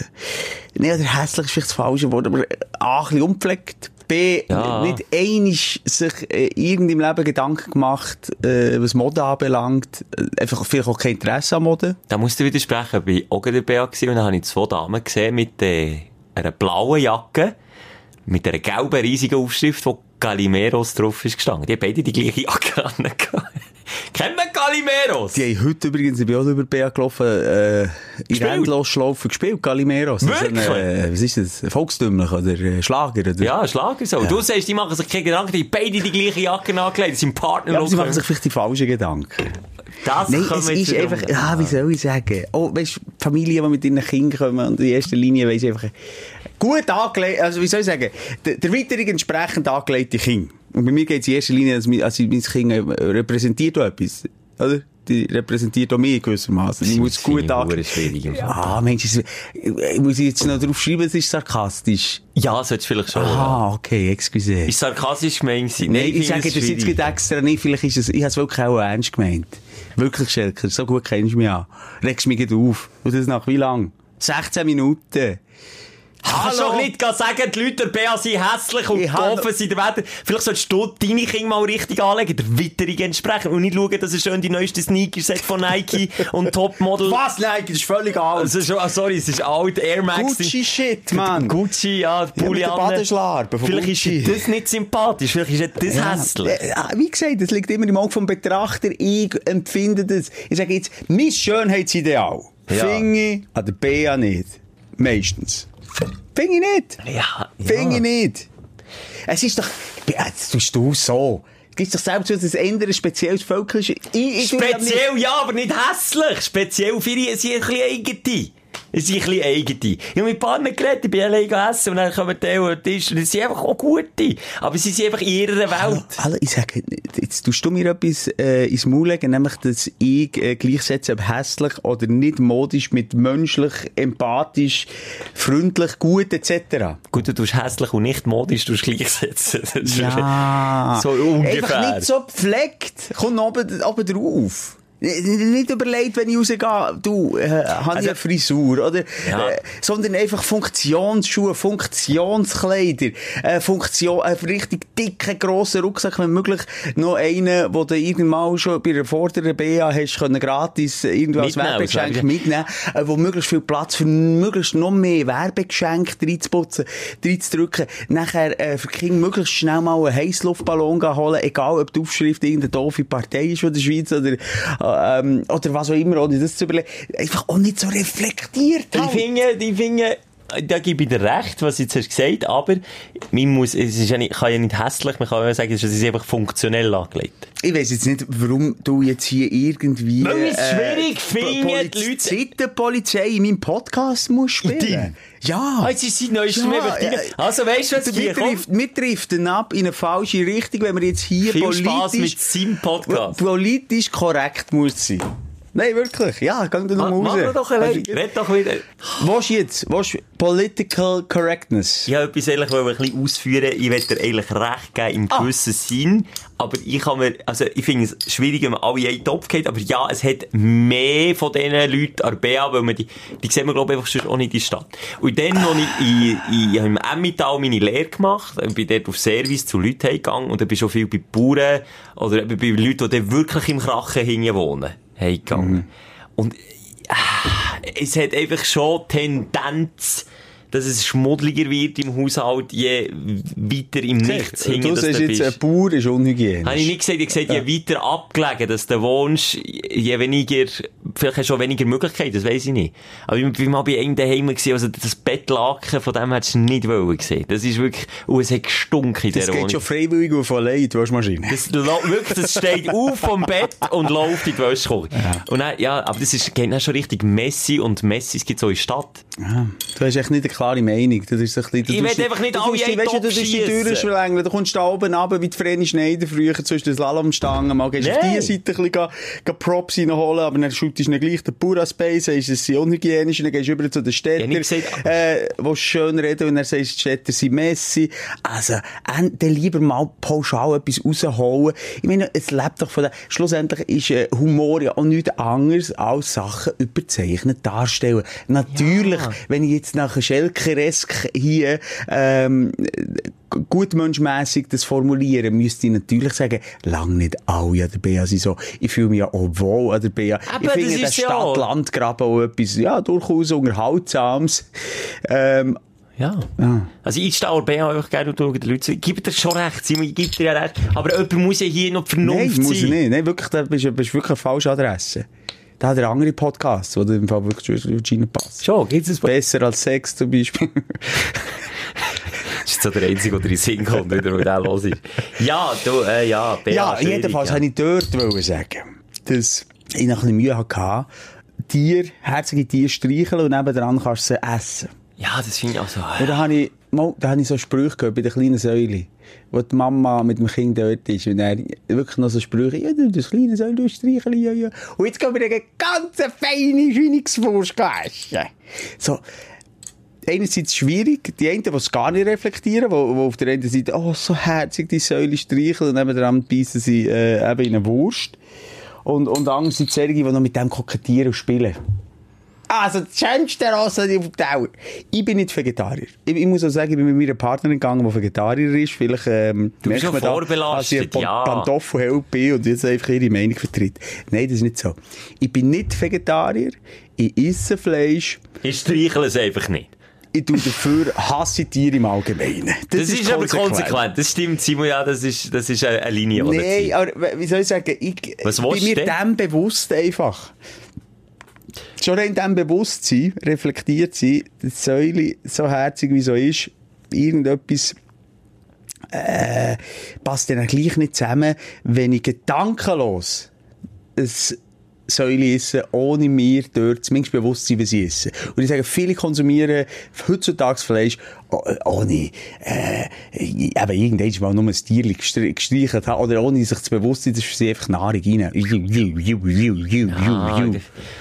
Speaker 5: Nee, oder hässlich ist vielleicht das falsche Wort, aber ein bisschen unpflegt. B,
Speaker 4: Ja.
Speaker 5: nicht einig sich äh, irgend im Leben Gedanken gemacht, äh, was Mode anbelangt. Äh, Einfach vielleicht auch kein Interesse an Mode.
Speaker 4: Da musst du widersprechen. Ich war auch gerade dabei gewesen und dann habe ich zwei Damen gesehen mit äh, einer blauen Jacke, mit einer gelben riesigen Aufschrift, wo Galimeros drauf ist gestanden. Die haben beide die gleiche Jacke an. Kennt man Galimeros?
Speaker 5: Die haben heute übrigens, ich bin auch über BA gelaufen, äh, in? Endlosschlaufen gespielt, Galimeros. Das ist ein,
Speaker 4: Wirklich?
Speaker 5: äh, was ist das? Volkstümlich oder äh, Schlager? Oder?
Speaker 4: Ja, Schlager so. Du sagst, die machen sich keine Gedanken, die haben beide die gleiche Jacke angelegt, sind Partner.
Speaker 5: Ja, sie machen sich vielleicht die falschen Gedanken.
Speaker 4: das
Speaker 5: Nein, es ist einfach, ja, wie soll ich sagen? Oh, weißt Familien, die mit ihren Kindern kommen und in erster Linie ich einfach, gut angelegt, also wie soll ich sagen, der, der Witterung entsprechend angelegte Kind. Und bei mir geht es in erster Linie, dass mein, also mein Kind äh, repräsentiert auch etwas, oder? Die repräsentiert auch mich gewissermaßen. Ich muss gut
Speaker 4: Fall.
Speaker 5: Ah, Mensch, es- ich muss jetzt noch drauf schreiben, es ist sarkastisch.
Speaker 4: Ja, solltest vielleicht schon.
Speaker 5: Ah, okay, excuse.
Speaker 4: Ist sarkastisch gemeint?
Speaker 5: Nein, ich
Speaker 4: finde
Speaker 5: sage das jetzt gerade extra nicht. Vielleicht ist es, ich habe es wirklich auch ernst gemeint. Wirklich, Schelker, so gut kennst du mich an. Regst mich gerade auf. Und das nach wie lang? 16 Minuten.
Speaker 4: Kannst doch nicht sagen, die Leute der BA sind hässlich und doof sind der Wetter. Vielleicht solltest du deine Kinder mal richtig anlegen, der Witterung entsprechend. Und nicht schauen, dass er schön die neuesten Sneakers hat von Nike und Topmodel.
Speaker 5: Was? Nein, das ist völlig alt.
Speaker 4: Es ist, ah, sorry, es ist alt, Air Max.
Speaker 5: Gucci-Shit, Mann.
Speaker 4: Gucci, ja, Pulli
Speaker 5: von
Speaker 4: Vielleicht
Speaker 5: Gucci.
Speaker 4: ist das nicht sympathisch, vielleicht ist das
Speaker 5: Ja,
Speaker 4: hässlich.
Speaker 5: äh, Wie gesagt, das liegt immer im Auge vom Betrachter. Ich empfinde das. Ich sage jetzt, mein Schönheitsideal
Speaker 4: Ja.
Speaker 5: finde ich an der BA nicht. Meistens. Finde ich nicht.
Speaker 4: Ja,
Speaker 5: Finde ich
Speaker 4: ja.
Speaker 5: nicht. Es ist doch, ja, das tust du so. Es gibt doch selbst, dass es ändert, ein spezielles Volk ist. Ich, ich
Speaker 4: Speziell, ja, aber nicht hässlich. Speziell für sind ein bisschen eigene. Es sind ein bisschen eigene. Ich habe mit Partnern geredet, ich bin allein gegessen und dann kommen die an den Tisch und die sind einfach auch gute. Aber sie sind einfach in ihrer Welt.
Speaker 5: Hallo, ich sage, jetzt tust du mir etwas äh, ins Maul legen, nämlich, dass ich äh, gleichsetze, ob hässlich oder nicht modisch mit menschlich, empathisch, freundlich, gut etc.
Speaker 4: Gut, du tust hässlich und nicht modisch, du gleichsetzen.
Speaker 5: Ja.
Speaker 4: So ungefähr.
Speaker 5: Einfach nicht so gepflegt. Komm oben, oben drauf. Nicht überlegt, wenn ich rausgehe, du, äh, habe ich eine Frisur, oder?
Speaker 4: Ja.
Speaker 5: Äh, sondern einfach Funktionsschuhe, Funktionskleider, äh, Funktion, einen richtig dicken, grossen Rucksack, wenn möglich, noch einen, wo du irgendwann schon bei der vorderen BA hast können gratis äh, irgendwo als Werbegeschenk
Speaker 4: Werbegeschenk.
Speaker 5: mitnehmen, äh, wo möglichst viel Platz für möglichst noch mehr Werbegeschenke reinzuputzen, reinzudrücken. Nachher, äh, für die Kinder möglichst schnell mal einen Heissluftballon gehen holen, egal ob die Aufschrift irgendeine doofe Partei ist von der Schweiz oder, äh, ähm, oder was auch immer, ohne das zu überlegen. Einfach auch nicht so reflektiert.
Speaker 4: Die
Speaker 5: halt.
Speaker 4: finde, die finde, da gebe ich dir recht, was du jetzt hast gesagt, aber man muss, es ist ja nicht, kann ja nicht hässlich, man kann ja sagen, es ist einfach funktionell angelegt.
Speaker 5: Ich weiss jetzt nicht, warum du jetzt hier irgendwie...
Speaker 4: Weil ich es schwierig finde,
Speaker 5: Poli
Speaker 4: die Leute-
Speaker 5: Sittenpolizei in meinem Podcast muss spielen.
Speaker 4: Dein?
Speaker 5: Ja.
Speaker 4: Ah, jetzt ist sie neueste
Speaker 5: Ja, ja.
Speaker 4: Also weißt du, was hier
Speaker 5: drift, wir driften ab in eine falsche Richtung, wenn wir jetzt hier
Speaker 4: Viel
Speaker 5: politisch,
Speaker 4: Spaß mit seinem Podcast.
Speaker 5: politisch korrekt muss sein. Nein, wirklich. Ja, geh da noch
Speaker 4: Mach, mach
Speaker 5: raus.
Speaker 4: mir doch allein. Red doch wieder.
Speaker 5: Was jetzt? Was Political Correctness?
Speaker 4: Ich wollte etwas wollte ein bisschen ausführen. Ich will dir eigentlich recht geben im
Speaker 5: Ah.
Speaker 4: gewissen Sinn. Aber ich kann mir, also ich finde es schwierig, wenn man alle in einen Topf geht. Aber ja, es hat mehr von diesen Leuten an BA, weil man die, die sieht man glaube ich einfach sonst auch nicht in der Stadt. Und dann, als ich, in, in, ich habe im Emmental meine Lehre gemacht, ich bin dort auf Service zu Leuten gegangen und dann bin ich schon viel bei Bauern oder bei Leuten, die wirklich im Krachen hinten wohnen, gegangen. Und es hat einfach schon Tendenz, dass es schmuddeliger wird im Haushalt, je weiter im Nichts
Speaker 5: du
Speaker 4: hinten dass
Speaker 5: sagst
Speaker 4: du
Speaker 5: jetzt, ein. Bauer ist unhygienisch.
Speaker 4: Habe ich nicht gesagt, ich gesagt, je weiter abgelegen, dass du wohnst, je weniger, vielleicht hast du auch weniger Möglichkeiten, das weiss ich nicht. Aber ich bin mal bei einem daheim gewesen, also das Bettlaken, von dem hättest du nicht wollen gesehen. Das ist wirklich, und es hat gestunken in
Speaker 5: das
Speaker 4: dieser
Speaker 5: geht
Speaker 4: Wohnung.
Speaker 5: schon freiwillig auf allein, die Waschmaschine.
Speaker 4: Das, wirklich, das steht auf vom Bett und läuft in die Wäschküche. Und dann, ja, aber das ist, geht dann schon richtig Messi und Messis gibt's auch in der Stadt.
Speaker 5: Ja. Du hast echt nicht klare Meinung. Das ist ein bisschen,
Speaker 4: Ich will einfach nicht alle in
Speaker 5: weisst du, du die. Türen schlängeln. Du kommst da oben runter, wie die Vreni Schneider früher zwischen den Slalomstangen. Mal gehst du auf diese Seite ein bisschen Props reinholen, aber dann shootest du dann gleich den Pura-Space, sagst, es sind unhygienisch, und dann gehst du über zu den Städtern,
Speaker 4: Ja, gesagt-
Speaker 5: äh, wo schön reden, und dann sagst du, die Städter sind Messi. Also, äh, dann lieber mal pauschal etwas rausholen. Ich meine, es lebt doch von der, schlussendlich ist äh, Humor ja auch nichts anderes als Sachen überzeichnet darstellen. Natürlich, wenn ich jetzt nach Schelkeresk hier, ähm, gutmenschmässig das formulieren, müsste ich natürlich sagen, lang nicht alle an der BA sind so. Ich fühle mich ja auch wohl an der BA.
Speaker 4: Aber
Speaker 5: ich finde
Speaker 4: das
Speaker 5: den
Speaker 4: ja-
Speaker 5: Stadt-Land-Graben auch etwas, ja, durchaus Unterhaltsames. Ähm,
Speaker 4: Ja. Also ich stehe bei euch gerne und schaue den Leuten gebe dir schon recht, Simon, gebe dir ja recht. Aber jemand muss ja hier noch die
Speaker 5: nein,
Speaker 4: Vernunft
Speaker 5: muss
Speaker 4: sein.
Speaker 5: nicht. Nein, wirklich, da bist du bist wirklich eine falsche Adresse. Da hat er andere Podcasts, wo im Fall wirklich reinpasst.
Speaker 4: Schon, gibt's ein
Speaker 5: Besser als Sex zum Beispiel.
Speaker 4: Das ist so der Einzige, der in den Sinn kommt, wieder, weil der los ist. Ja, du, äh, ja, Bea,
Speaker 5: Ja,
Speaker 4: schwierig,
Speaker 5: jedenfalls
Speaker 4: ja.
Speaker 5: wollte ich dort wollen sagen, dass ich noch ein bisschen Mühe hatte, Tier, herzige Tiere streicheln und nebendran kannst du sie essen.
Speaker 4: Ja, das finde ich auch so.
Speaker 5: Und da habe ich, mal, da habe ich so Sprüche gehört bei der kleinen Säule, wo die Mama mit dem Kind dort ist und er wirklich noch so Sprüche, ja, du, das kleine Säule, du streicheln, ja, ja. Und jetzt gehen wir eine ganz feine Schweinswurst essen. So. Einerseits schwierig, die einen, die es gar nicht reflektieren, wo auf der einen Seite, oh, so herzig die Säule streicheln und nebenan beißen sie äh, eben in eine Wurst. Und, und andererseits solche, die noch mit dem kokettieren und spielen. Also, das schönste Rosse auf dem Teller. Ich bin nicht Vegetarier. Ich, ich muss auch sagen, ich bin mit meiner Partnerin gegangen, die Vegetarier ist. Vielleicht, ähm,
Speaker 4: Du bist
Speaker 5: man da, dass ich ein
Speaker 4: ja.
Speaker 5: Pantoffelheld bin und jetzt einfach ihre Meinung vertritt. Nein, das ist nicht so. Ich bin nicht Vegetarier. Ich esse Fleisch.
Speaker 4: Ich streichle es einfach nicht.
Speaker 5: Ich tue dafür hasse Tiere im Allgemeinen.
Speaker 4: Das, ist, aber konsequent. Das stimmt, Simon, ja, das ist, das ist eine, Linie,
Speaker 5: Nein, aber wie soll ich sagen, ich
Speaker 4: Was
Speaker 5: bin mir
Speaker 4: du
Speaker 5: dem bewusst einfach. Schon in dem Bewusstsein, reflektiert sein, dass Säule so herzig wie so ist, irgendetwas äh, passt dann gleich nicht zusammen, wenn ich gedankenlos es Säule essen, ohne mir dort zumindest bewusst sein, was ich esse. Und ich sage, viele konsumieren heutzutage Fleisch ohne, äh, eben irgendwann mal nur ein Tier gestre- gestreichelt haben, oder ohne sich zu bewusst sein, das ist für sie einfach Nahrung rein.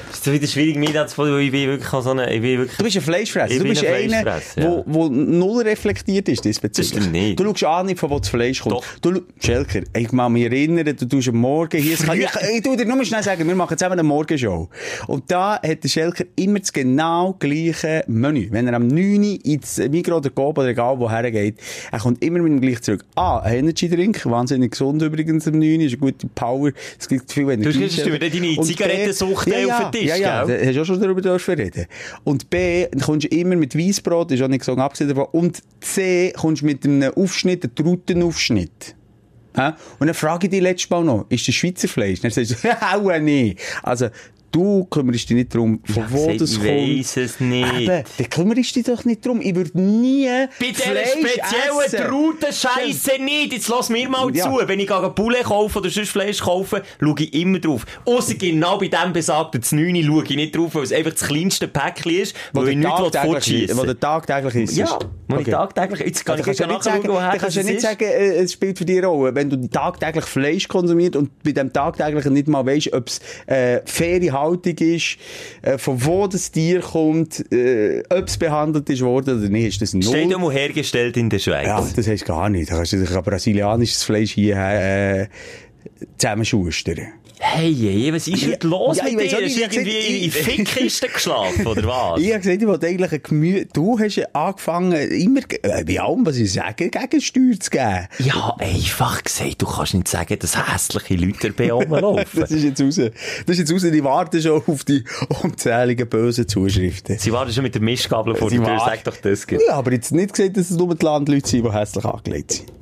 Speaker 4: Das ist wieder schwierig, mir das weil ich bin wirklich so eine, ich bin wirklich...
Speaker 5: Du bist ein Fleischfresser. Du bist
Speaker 4: ein
Speaker 5: einer,
Speaker 4: Fleischfresser,
Speaker 5: wo, wo null reflektiert ist diesbezüglich.
Speaker 4: Das nicht.
Speaker 5: Du schaust auch nicht, von wo das Fleisch kommt.
Speaker 4: Doch.
Speaker 5: Du, Schelker, ich kann mich erinnern, du tust am Morgen hier, ich, ich, ich tu dir nur schnell sagen, wir machen zusammen eine Morgenshow. Und da hat der Schelker immer das genau gleiche Menü. Wenn er am 9 Uhr ins Migros oder Coop oder egal woher geht, er kommt immer mit dem gleichen zurück. Ah, ein Energy Drink, wahnsinnig gesund übrigens am 9 Uhr, ist eine gute Power, es gibt viel Energie.
Speaker 4: hast gesagt, du deine
Speaker 5: Und
Speaker 4: Zigarettensucht
Speaker 5: B- ja,
Speaker 4: auf den Tisch,
Speaker 5: ja, ja,
Speaker 4: gell?
Speaker 5: hast du auch schon darüber dürfen reden. Und B, kommst du immer mit Weissbrot, ist auch nicht so abgesehen davon. Und C, kommst du mit einem Aufschnitt, einem Trautenaufschnitt. Und dann frage ich dich letztes Mal noch, ist das Schweizer Fleisch? Dann sagst du, auch nicht. Also, du kümmerst dich nicht darum, von wo
Speaker 4: gesagt,
Speaker 5: das
Speaker 4: ich
Speaker 5: kommt.
Speaker 4: weiss es nicht.
Speaker 5: Eben, dann kümmerst dich doch nicht darum. Ich würde nie
Speaker 4: Bei dieser speziellen
Speaker 5: essen.
Speaker 4: Trautenscheisse nicht. Jetzt lass mir mal
Speaker 5: Ja.
Speaker 4: zu. Wenn ich gehe Poulet kaufe oder sonst Fleisch kaufe, schaue ich immer drauf. Ausser genau bei dem besagten 9 schaue ich nicht drauf, weil es einfach das kleinste Päckchen ist,
Speaker 5: Wo der
Speaker 4: ich nichts
Speaker 5: tagtäglich-
Speaker 4: fortschiessen
Speaker 5: wo der tagtäglich ist.
Speaker 4: Ja, wo ich
Speaker 5: Okay.
Speaker 4: tagtäglich... Jetzt kann
Speaker 5: Ja,
Speaker 4: ich gleich
Speaker 5: ja nicht sagen,
Speaker 4: woher
Speaker 5: kannst du
Speaker 4: das
Speaker 5: ja nicht sagen, äh, es spielt für dich eine Rolle. Wenn du tagtäglich Fleisch konsumierst und bei dem tagtäglichen nicht mal weisst, ob es äh, faire Haltung ist, äh, von wo das Tier kommt, äh, ob es behandelt ist worden oder nicht, ist das
Speaker 4: Steht
Speaker 5: null.
Speaker 4: einmal hergestellt in der Schweiz.
Speaker 5: Ja, das heißt gar nicht. Da kannst du brasilianisches Fleisch hier äh, zusammenschustern.
Speaker 4: Hey, hey, was ist heute los
Speaker 5: Ja,
Speaker 4: mit dir? Hast du irgendwie in Fickkisten geschlafen, oder was?
Speaker 5: Ich habe gesagt, ich wollte eigentlich ein Gemüse... Du hast ja angefangen, immer, äh, bei allem, was ich sage, Gegensteuer zu geben.
Speaker 4: Ja, einfach gesagt, du kannst nicht sagen, dass hässliche Leute bei rumlaufen.
Speaker 5: Das ist jetzt raus. Das ist jetzt raus. Die warten schon auf die unzähligen bösen Zuschriften.
Speaker 4: Sie waren schon mit der Mischgabel vor der Tür, sag doch das. gell?
Speaker 5: Ja, aber jetzt nicht gesagt, dass es nur die Landleute sind, die hässlich angelegt sind.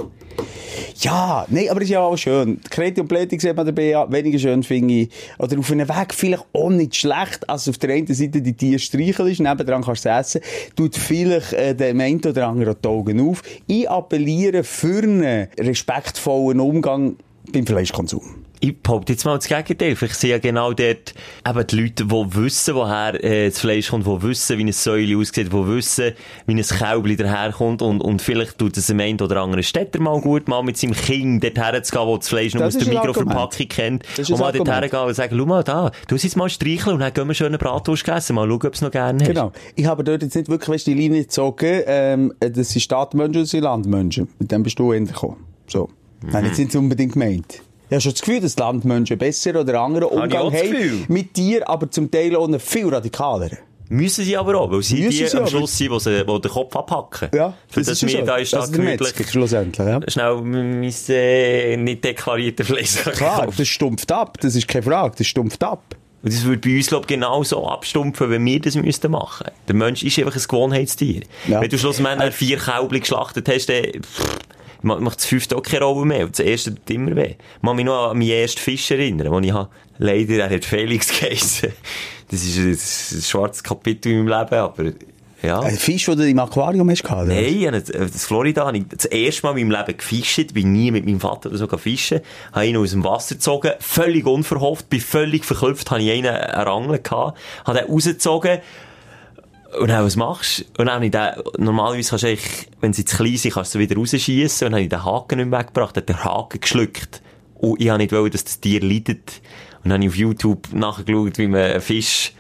Speaker 5: Ja, nein, aber es ist ja auch schön. Kreti und Pläti sieht man dabei ja weniger schön, finde ich. Oder auf einem Weg vielleicht auch nicht schlecht, als auf der einen Seite die Tiere streicheln ist, nebendran kannst du es essen, tut vielleicht äh, dem einen oder anderen die Augen auf. Ich appelliere für einen respektvollen Umgang beim Fleischkonsum.
Speaker 4: Ich behaupte jetzt mal das Gegenteil. Vielleicht sind ja genau dort eben die Leute, die wissen, woher äh, das Fleisch kommt, die wissen, wie eine Säule aussieht, die wissen, wie ein Kälbli daherkommt und, und vielleicht tut es dem einen oder anderen Städter mal gut, mal mit seinem Kind dorthin zu gehen, wo das Fleisch noch
Speaker 5: Das
Speaker 4: aus der
Speaker 5: ist ein
Speaker 4: Mikroverpackung kennt.
Speaker 5: Ist
Speaker 4: Und mal
Speaker 5: ein
Speaker 4: dorthin
Speaker 5: Argument.
Speaker 4: gehen und sagen, schau mal da, du jetzt mal streicheln und dann gehen wir schön eine Bratwurst essen, mal schauen, ob es noch gerne hast.
Speaker 5: Genau. Ich habe dort jetzt nicht wirklich weißt, die Linie gezogen, ähm, das sind Stadtmenschen und das sind Landmenschen. Mit dem bist du hingekommen. So. Mhm. Ich jetzt nicht unbedingt gemeint. Ich habe schon das Gefühl, dass die Landmenschen besser oder anderen Umgang
Speaker 4: das
Speaker 5: haben mit dir, aber zum Teil auch einen viel radikaleren.
Speaker 4: Müssen sie aber auch, weil sie
Speaker 5: Müssen
Speaker 4: die
Speaker 5: sie
Speaker 4: am. Schluss sind, die, sie, die den Kopf abhacken.
Speaker 5: Ja,
Speaker 4: Für das,
Speaker 5: ist ja
Speaker 4: wir
Speaker 5: schon.
Speaker 4: da
Speaker 5: Das ist
Speaker 4: stadtgemütlich
Speaker 5: Metzger, schlussendlich, ja.
Speaker 4: schnell mein äh, nicht deklarierten Fleisch
Speaker 5: Klar, das stumpft ab, das ist keine Frage, das stumpft ab.
Speaker 4: Und das würde bei uns, glaube ich, genauso abstumpfen, wenn wir das müssten machen. Der Mensch ist einfach ein Gewohnheitstier.
Speaker 5: Ja.
Speaker 4: Wenn du schlussendlich vier Kälbchen geschlachtet hast, dann pff, macht das fünfte auch keine Rolle mehr. Und das erste tut immer weh. Ich kann mich noch an meinen ersten Fisch erinnern, den ich habe. Leider, er hat Felix geheissen. Das ist ein, das ist ein schwarzes Kapitel in meinem Leben, aber ja.
Speaker 5: Ein Fisch, den du im Aquarium hast gehabt?
Speaker 4: Nein, das- das Florida habe ich das erste Mal in meinem Leben gefischt, bin nie mit meinem Vater oder so fischen, habe ihn aus dem Wasser gezogen, völlig unverhofft, bin völlig verklüpft, habe ich einen, Angel gehabt, habe den rausgezogen, und dann, was machst du? Und dann habe ich den, normalerweise kannst du eigentlich, wenn sie zu klein sind, kannst du wieder rausschiessen, und dann habe ich den Haken nicht mehr weggebracht, hat der Haken geschluckt. Und ich habe nicht wollen, dass das Tier leidet. Und dann habe ich auf YouTube nachgeschaut, wie man einen Fisch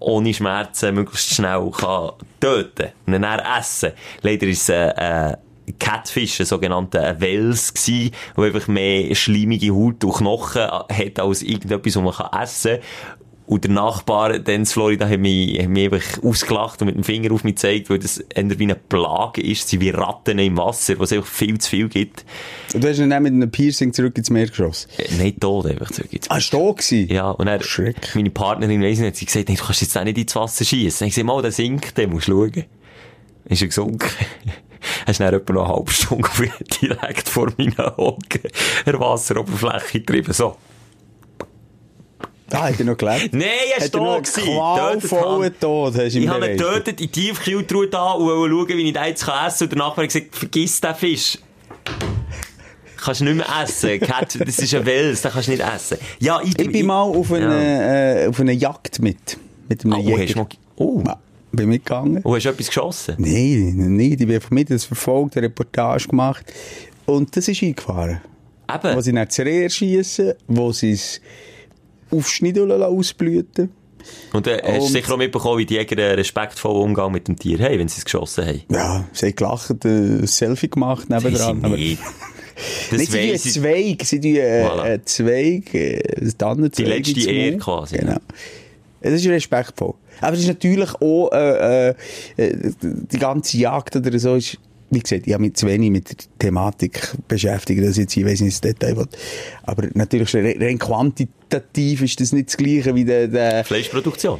Speaker 4: ohne Schmerzen möglichst schnell kann töten und dann essen. Leider ist es äh, äh, Catfish, ein sogenannter Wels gsi, der einfach mehr schleimige Haut und Knochen hat als irgendetwas, was man essen kann. Und der Nachbar, dann in Florida, hat mich, hat mich einfach ausgelacht und mit dem Finger auf mich gezeigt, weil das eher wie eine Plage ist, sie wie Ratten im Wasser, was es einfach viel zu viel gibt.
Speaker 5: Und du hast ihn dann mit einem Piercing zurück ins Meer geschossen.
Speaker 4: Äh, Nicht tot einfach zurück. ins
Speaker 5: Ah, ist da gewesen?
Speaker 4: Ja, und er,
Speaker 5: Schreck.
Speaker 4: meine Partnerin weiss nicht, hat sie gesagt, nee, du kannst jetzt auch nicht ins Wasser schießen. Dann ich gesagt, mal, der sinkt, den musst du schauen. Ist er gesunken. Hast dann etwa noch eine halbe Stunde direkt vor meinen Augen der Wasseroberfläche getrieben. So.
Speaker 5: Ah, hat er noch gelebt?
Speaker 4: Nein, er ist da gewesen.
Speaker 5: qualvollen Tod, hast du
Speaker 4: Ich habe ihn getötet, in die Tiefkühltruhe da und wollte schauen, wie ich den jetzt essen kann. Und der Nachbar hat gesagt, vergiss den Fisch. Kannst du nicht mehr essen. Cat, das ist ein Wels, den kannst du nicht essen. Ja, ich,
Speaker 5: Ich bin mal auf eine, äh, auf eine Jagd mit. Mit einem
Speaker 4: Oh,
Speaker 5: Jäger.
Speaker 4: hast du mal, oh.
Speaker 5: Ja, bin mitgegangen.
Speaker 4: Oh, hast du etwas geschossen?
Speaker 5: Nein, nicht. Ich bin von mir das verfolgt, eine Reportage gemacht. Und das ist eingefahren.
Speaker 4: Eben.
Speaker 5: Wo sie nicht zur Rehe schiessen, wo sie es aufschneiden lassen, ausblüten.
Speaker 4: Und äh, hast du sicher auch mitbekommen, wie die Jäger einen respektvollen Umgang mit dem Tier haben, wenn sie es geschossen haben?
Speaker 5: Ja, sie haben gelacht, äh, ein Selfie gemacht nebendran.
Speaker 4: Weiss ich nicht. Das
Speaker 5: Nicht, sie tun einen. Zweig, sie tun äh,
Speaker 4: Voilà.
Speaker 5: einen Zweig, äh, ein Tannenzweig
Speaker 4: Die letzte Ehre
Speaker 5: Maul.
Speaker 4: quasi.
Speaker 5: Genau. Das ist respektvoll. Aber es ist natürlich auch, äh, äh, äh, die ganze Jagd oder so ist, wie gesagt, ich habe mich zu wenig mit der Thematik beschäftigt, dass ich jetzt hier weiss nicht ins Detail will. Aber natürlich rein quantitativ ist das nicht das Gleiche wie der, der
Speaker 4: Fleischproduktion.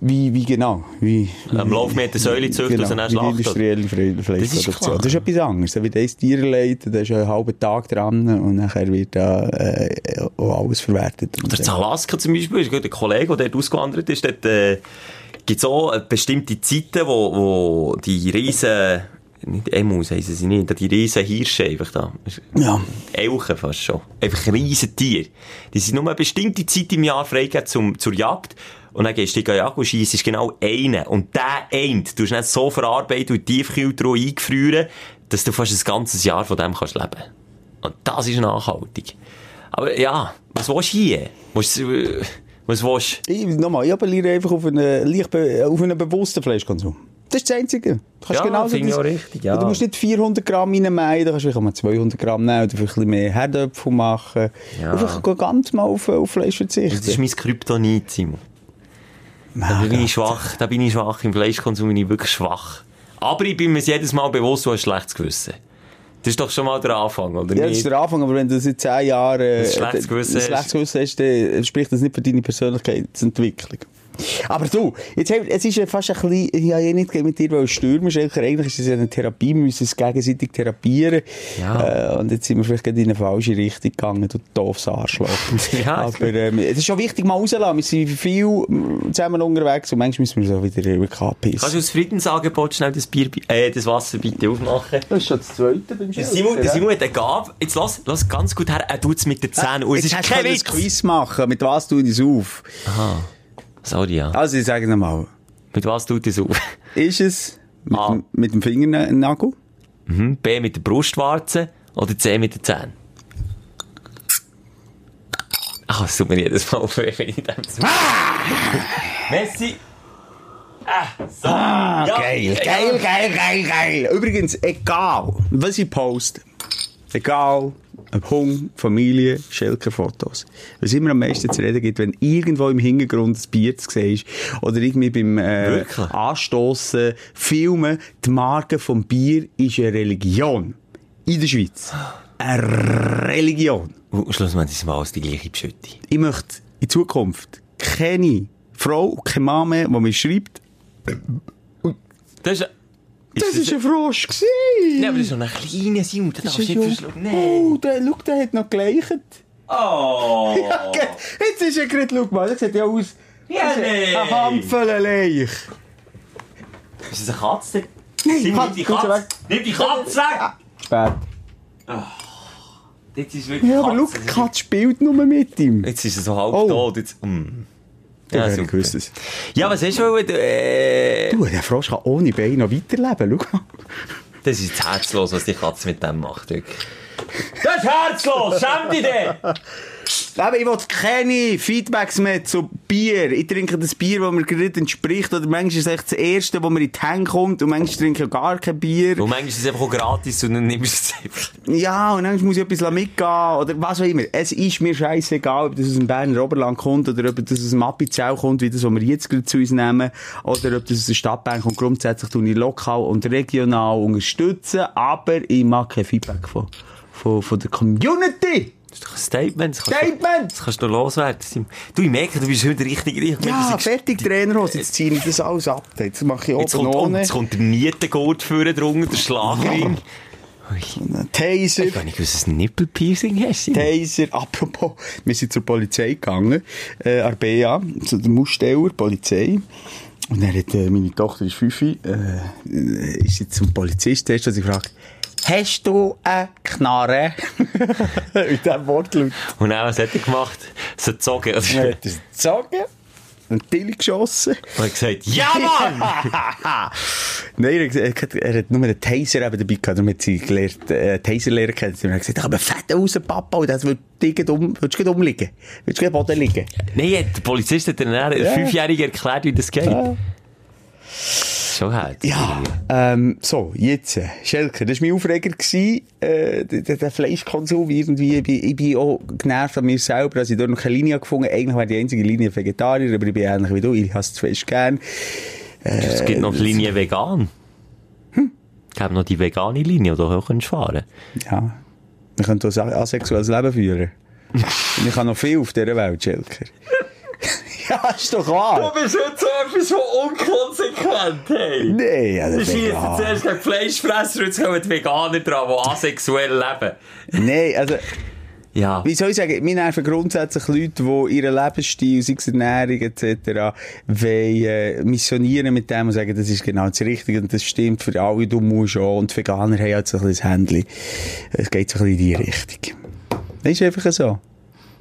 Speaker 5: wie, wie genau, wie,
Speaker 4: Am Laufmeter Säule züchten und dann schlachten.
Speaker 5: industrielle Fle- Fleischproduktion. Das ist etwas anderes. Wie das Tier leitet, da ist einen halben Tag dran und nachher wird da äh, auch alles verwertet.
Speaker 4: Oder in Alaska zum Beispiel, ist ein Kollege, der dort ausgewandert ist, dort äh, gibt es auch äh, bestimmte Zeiten, wo, wo die riesen, nicht Emus heissen sie nicht, die riesen Hirsche einfach da.
Speaker 5: Ja.
Speaker 4: Elchen fast schon. Einfach riesen Tiere. Die sind nur eine bestimmte Zeit im Jahr freigegeben zum, zur Jagd. Und dann gehst du die Jagd und schiessest genau einen. Und der einen, du hast nicht so verarbeitet und Tiefkühltruhe eingefrieren, dass du fast ein ganzes Jahr von dem kannst leben. Und das ist nachhaltig. Aber ja, was willst du hier? Was, äh, was willst du?
Speaker 5: Ich, nochmal, ich appelliere einfach auf einen, auf einen bewussten Fleischkonsum. Das ist das Einzige. Du kannst
Speaker 4: Ja,
Speaker 5: genauso
Speaker 4: finde ich
Speaker 5: das-
Speaker 4: auch richtig, ja.
Speaker 5: Du musst nicht 400 Gramm reinmähen, du kannst vielleicht auch mal 200 Gramm nehmen oder ein bisschen mehr Herdöpfel machen.
Speaker 4: Ja.
Speaker 5: Einfach ganz mal auf, auf Fleisch verzichten.
Speaker 4: Das ist mein Kryptonit, Simon. Da bin ich schwach, da bin ich schwach. Im Fleischkonsum bin ich wirklich schwach. Aber ich bin mir jedes Mal bewusst, du hast ein schlechtes Gewissen. Das ist doch schon mal der Anfang, oder
Speaker 5: Ja, das ist der Anfang, aber wenn du seit 10 Jahren äh,
Speaker 4: Ein schlechtes Gewissen hast.
Speaker 5: schlechtes Gewissen hast, dann spricht das nicht für deine Persönlichkeitsentwicklung. Aber du, jetzt, es ist ja fast ein bisschen, ich habe ja nicht mit dir stürmen, eigentlich ist es ja eine Therapie, wir müssen es gegenseitig therapieren.
Speaker 4: Ja.
Speaker 5: Äh, und jetzt sind wir vielleicht in eine falsche Richtung gegangen, du doofes Arschloch.
Speaker 4: Ja,
Speaker 5: aber ähm, es ist schon wichtig, mal rauszulassen. Wir sind viel mm, zusammen unterwegs und manchmal müssen wir so wieder wirklich abpissen.
Speaker 4: Kannst du aus Friedensangebot schnell das Bier, äh, das Wasser bitte aufmachen?
Speaker 5: Das ist schon das Zweite beim
Speaker 4: Der Simon, der Simon hat eine Gabe. Jetzt lass, lass ganz gut her. Er tut es mit den Zähnen. Und es
Speaker 5: Jetzt
Speaker 4: ist
Speaker 5: hast du
Speaker 4: kein
Speaker 5: ein
Speaker 4: Witz.
Speaker 5: Quiz machen. Mit was tue ich es auf?
Speaker 4: Sorry, ja.
Speaker 5: Also, ich sage nochmal.
Speaker 4: Mit was tut es auf?
Speaker 5: Ist es mit,
Speaker 4: A.
Speaker 5: dem, mit dem Fingernagel?
Speaker 4: Mhm. B mit der Brustwarze oder C mit den Zähnen? Ach, es tut mir jedes Mal weh, wenn ich dem so... Messi! Ah, so. ja,
Speaker 5: geil, geil, geil, geil, geil. Übrigens, egal, was ich poste, egal, Hund, Familie, Schelker-Fotos. Was immer am meisten zu reden gibt, wenn irgendwo im Hintergrund ein Bier zu sehen ist, oder irgendwie beim äh? Anstossen, Filmen, die Marke vom Bier ist eine Religion. In der Schweiz. Eine Religion.
Speaker 4: Und schlussendlich sind wir alles die gleiche Beschütte.
Speaker 5: Ich möchte in Zukunft keine Frau und kein Mann mehr, die mir schreibt,
Speaker 4: Das ist...
Speaker 5: das ist ein Frosch gewesen.
Speaker 4: Ja, aber das ist so ein kleiner Simon, das darfst du nicht verschlucken. Nein.
Speaker 5: Oh, der, schau, der hat noch geleichert.
Speaker 4: Oh.
Speaker 5: Ja, jetzt ist er gerade, schau mal, das sieht ja aus.
Speaker 4: Ja, nee.
Speaker 5: Ein Handvoll Leich.
Speaker 4: Ist das eine Katze?
Speaker 5: Nein,
Speaker 4: Simon,
Speaker 5: Katze,
Speaker 4: die Katze.
Speaker 5: weg.
Speaker 4: Nimm die Katze weg.
Speaker 5: Spät.
Speaker 4: Jetzt ist wirklich
Speaker 5: Ja, aber schau,
Speaker 4: Katze.
Speaker 5: die Katze spielt nur mit ihm.
Speaker 4: Jetzt ist er so halb
Speaker 5: Oh.
Speaker 4: tot. Jetzt, mm.
Speaker 5: Ja,
Speaker 4: Ja,
Speaker 5: ich
Speaker 4: super.
Speaker 5: gewusst es.
Speaker 4: ja, was hast du? Äh,
Speaker 5: Du, der Frosch kann ohne Beine noch weiterleben, schau mal.
Speaker 4: das ist jetzt herzlos, was die Katze mit dem macht. Wirklich. Das ist herzlos! Schäm dich denn!
Speaker 5: Aber ich will keine Feedbacks mehr zu Bier. Ich trinke das Bier, das mir gerade entspricht. Oder manchmal ist es echt das erste, das mir in die Hände kommt. Und manchmal trinke ich gar kein Bier.
Speaker 4: Und manchmal ist es einfach auch gratis und dann nimmst du es einfach.
Speaker 5: Ja, und dann muss ich etwas mitgehen oder was auch immer. Es ist mir scheißegal, ob das aus dem Berner Oberland kommt oder ob das aus dem Appenzell kommt, wie das, was wir jetzt gerade zu uns nehmen, oder ob das aus der Stadt Bern kommt. Grundsätzlich tue ich lokal und regional unterstützen, aber ich mag kein Feedback von, von, von der Community.
Speaker 4: Das ist doch ein Statement. Das
Speaker 5: Statement!
Speaker 4: Das kannst du noch loswerden. Du, ich merke, du bist heute richtig richtig.
Speaker 5: Ja, fertig, Trainerhose. Jetzt ziehe ich das alles ab. Jetzt mache ich
Speaker 4: Jetzt
Speaker 5: oben
Speaker 4: kommt,
Speaker 5: ohne.
Speaker 4: jetzt kommt der Nietengurt vorne drunter, der Schlagring.
Speaker 5: Taser.
Speaker 4: Ich weiß nicht, was ein Nippelpiercing hast.
Speaker 5: Taser, apropos, wir sind zur Polizei gegangen, äh, der BA, zu dem Aussteller, Polizei. Und dann hat äh, meine Tochter, ist fünf, äh, äh, ist jetzt zum Polizist, und sie gefragt, hast du eine Knarre? Mit diesem Wortlaut.
Speaker 4: Und dann, was hat er gemacht? So gezogen. Also,
Speaker 5: hat er es gezogen, einen Tilly geschossen.
Speaker 4: und hat gesagt, ja, Mann!
Speaker 5: Nein, er, hat gesagt, er hat nur einen Taser eben dabei gehabt. Darum hat sie gelernt, äh, Taserlehrer kennen. Sie hat gesagt, aber fett raus, Papa, und das wird dich um, willst du gleich umliegen? Willst du gleich am Boden liegen?
Speaker 4: Nein, der Polizist hat dann der
Speaker 5: Ja.
Speaker 4: Fünfjährige erklärt, wie das geht. Schon hart.
Speaker 5: Ja, ähm, so, jetzt, äh, Schelker, das war mein Aufreger, gewesen, äh, der, der- Fleischkonsum irgendwie, ich bin, ich bin auch genervt an mir selber, also ich dort noch keine Linie gefunden, eigentlich wäre die einzige Linie Vegetarier, aber ich bin ähnlich wie du, ich hasse es zu fest gern.
Speaker 4: Es gibt noch die Linie vegan. Hm? Ich habe noch die vegane Linie, die du auch kannst fahren
Speaker 5: Ja, wir können hier ein asexuelles Leben führen. Ich habe noch viel auf dieser Welt, Schelker. Ja, ist doch wahr.
Speaker 4: bist heute so etwas so unkonsequent, hey!
Speaker 5: Nee, also,
Speaker 4: Du schießt
Speaker 5: vegan.
Speaker 4: zuerst gegen Fleischfresser und jetzt kommen die Veganer dran, die asexuell leben.
Speaker 5: Nee, also,
Speaker 4: Ja.
Speaker 5: wie soll ich sagen, mir nerven grundsätzlich Leute, die ihren Lebensstil, sei es Ernährung etc., wollen, äh, missionieren mit dem und sagen, das ist genau das Richtige und das stimmt für alle, du musst auch. Und die Veganer haben halt so ein bisschen das Händchen. Es geht so ein bisschen in die Richtung. Das ist einfach so.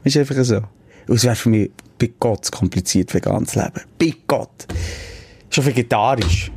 Speaker 5: Das ist einfach so. Es wäre für mich bei Gott kompliziert, vegan zu leben. Bei Gott. Schon vegetarisch.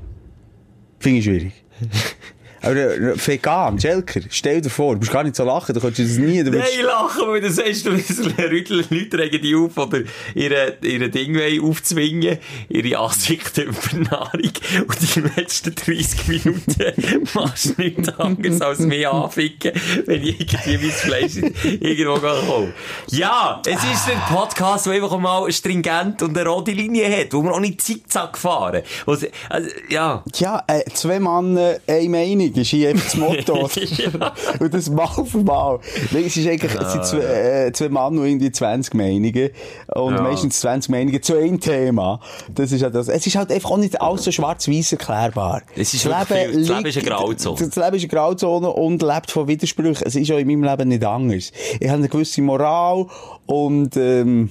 Speaker 5: Finde ich schwierig. Aber äh, vegan, Schelker, stell dir vor, du musst gar nicht so lachen, du kannst das nie. Du
Speaker 4: Nein,
Speaker 5: würdest-
Speaker 4: lachen, weil du sagst, du Leute, Leute regen die auf, oder ihre, ihre Dinge aufzwingen, ihre Ansichten über Nahrung. Und die letzten 30 Minuten machst du nichts anderes als mich anficken, wenn ich irgendwie mein Fleisch irgendwo komme. Ja, es ist ein Podcast, der einfach mal stringent und eine rote Linie hat, wo wir auch nicht zickzack fahren. Also, also, ja.
Speaker 5: Ja, äh, zwei Männer, eine Meinung, ist hier einfach das Motto.
Speaker 4: Ja.
Speaker 5: Und das Mal für Mal. Nein, es ist eigentlich, es sind zwei, äh, zwei Männer und irgendwie 20 Meinungen. Und
Speaker 4: Ja.
Speaker 5: meistens 20 Meinungen zu einem Thema. Das ist halt das. Es ist halt einfach auch nicht alles so schwarz-weiß erklärbar.
Speaker 4: Es ist wirklich viel- das Leben ist eine Grauzone.
Speaker 5: Das Leben ist eine Grauzone und lebt von Widersprüchen. Es ist auch in meinem Leben nicht anders. Ich habe eine gewisse Moral und, ähm,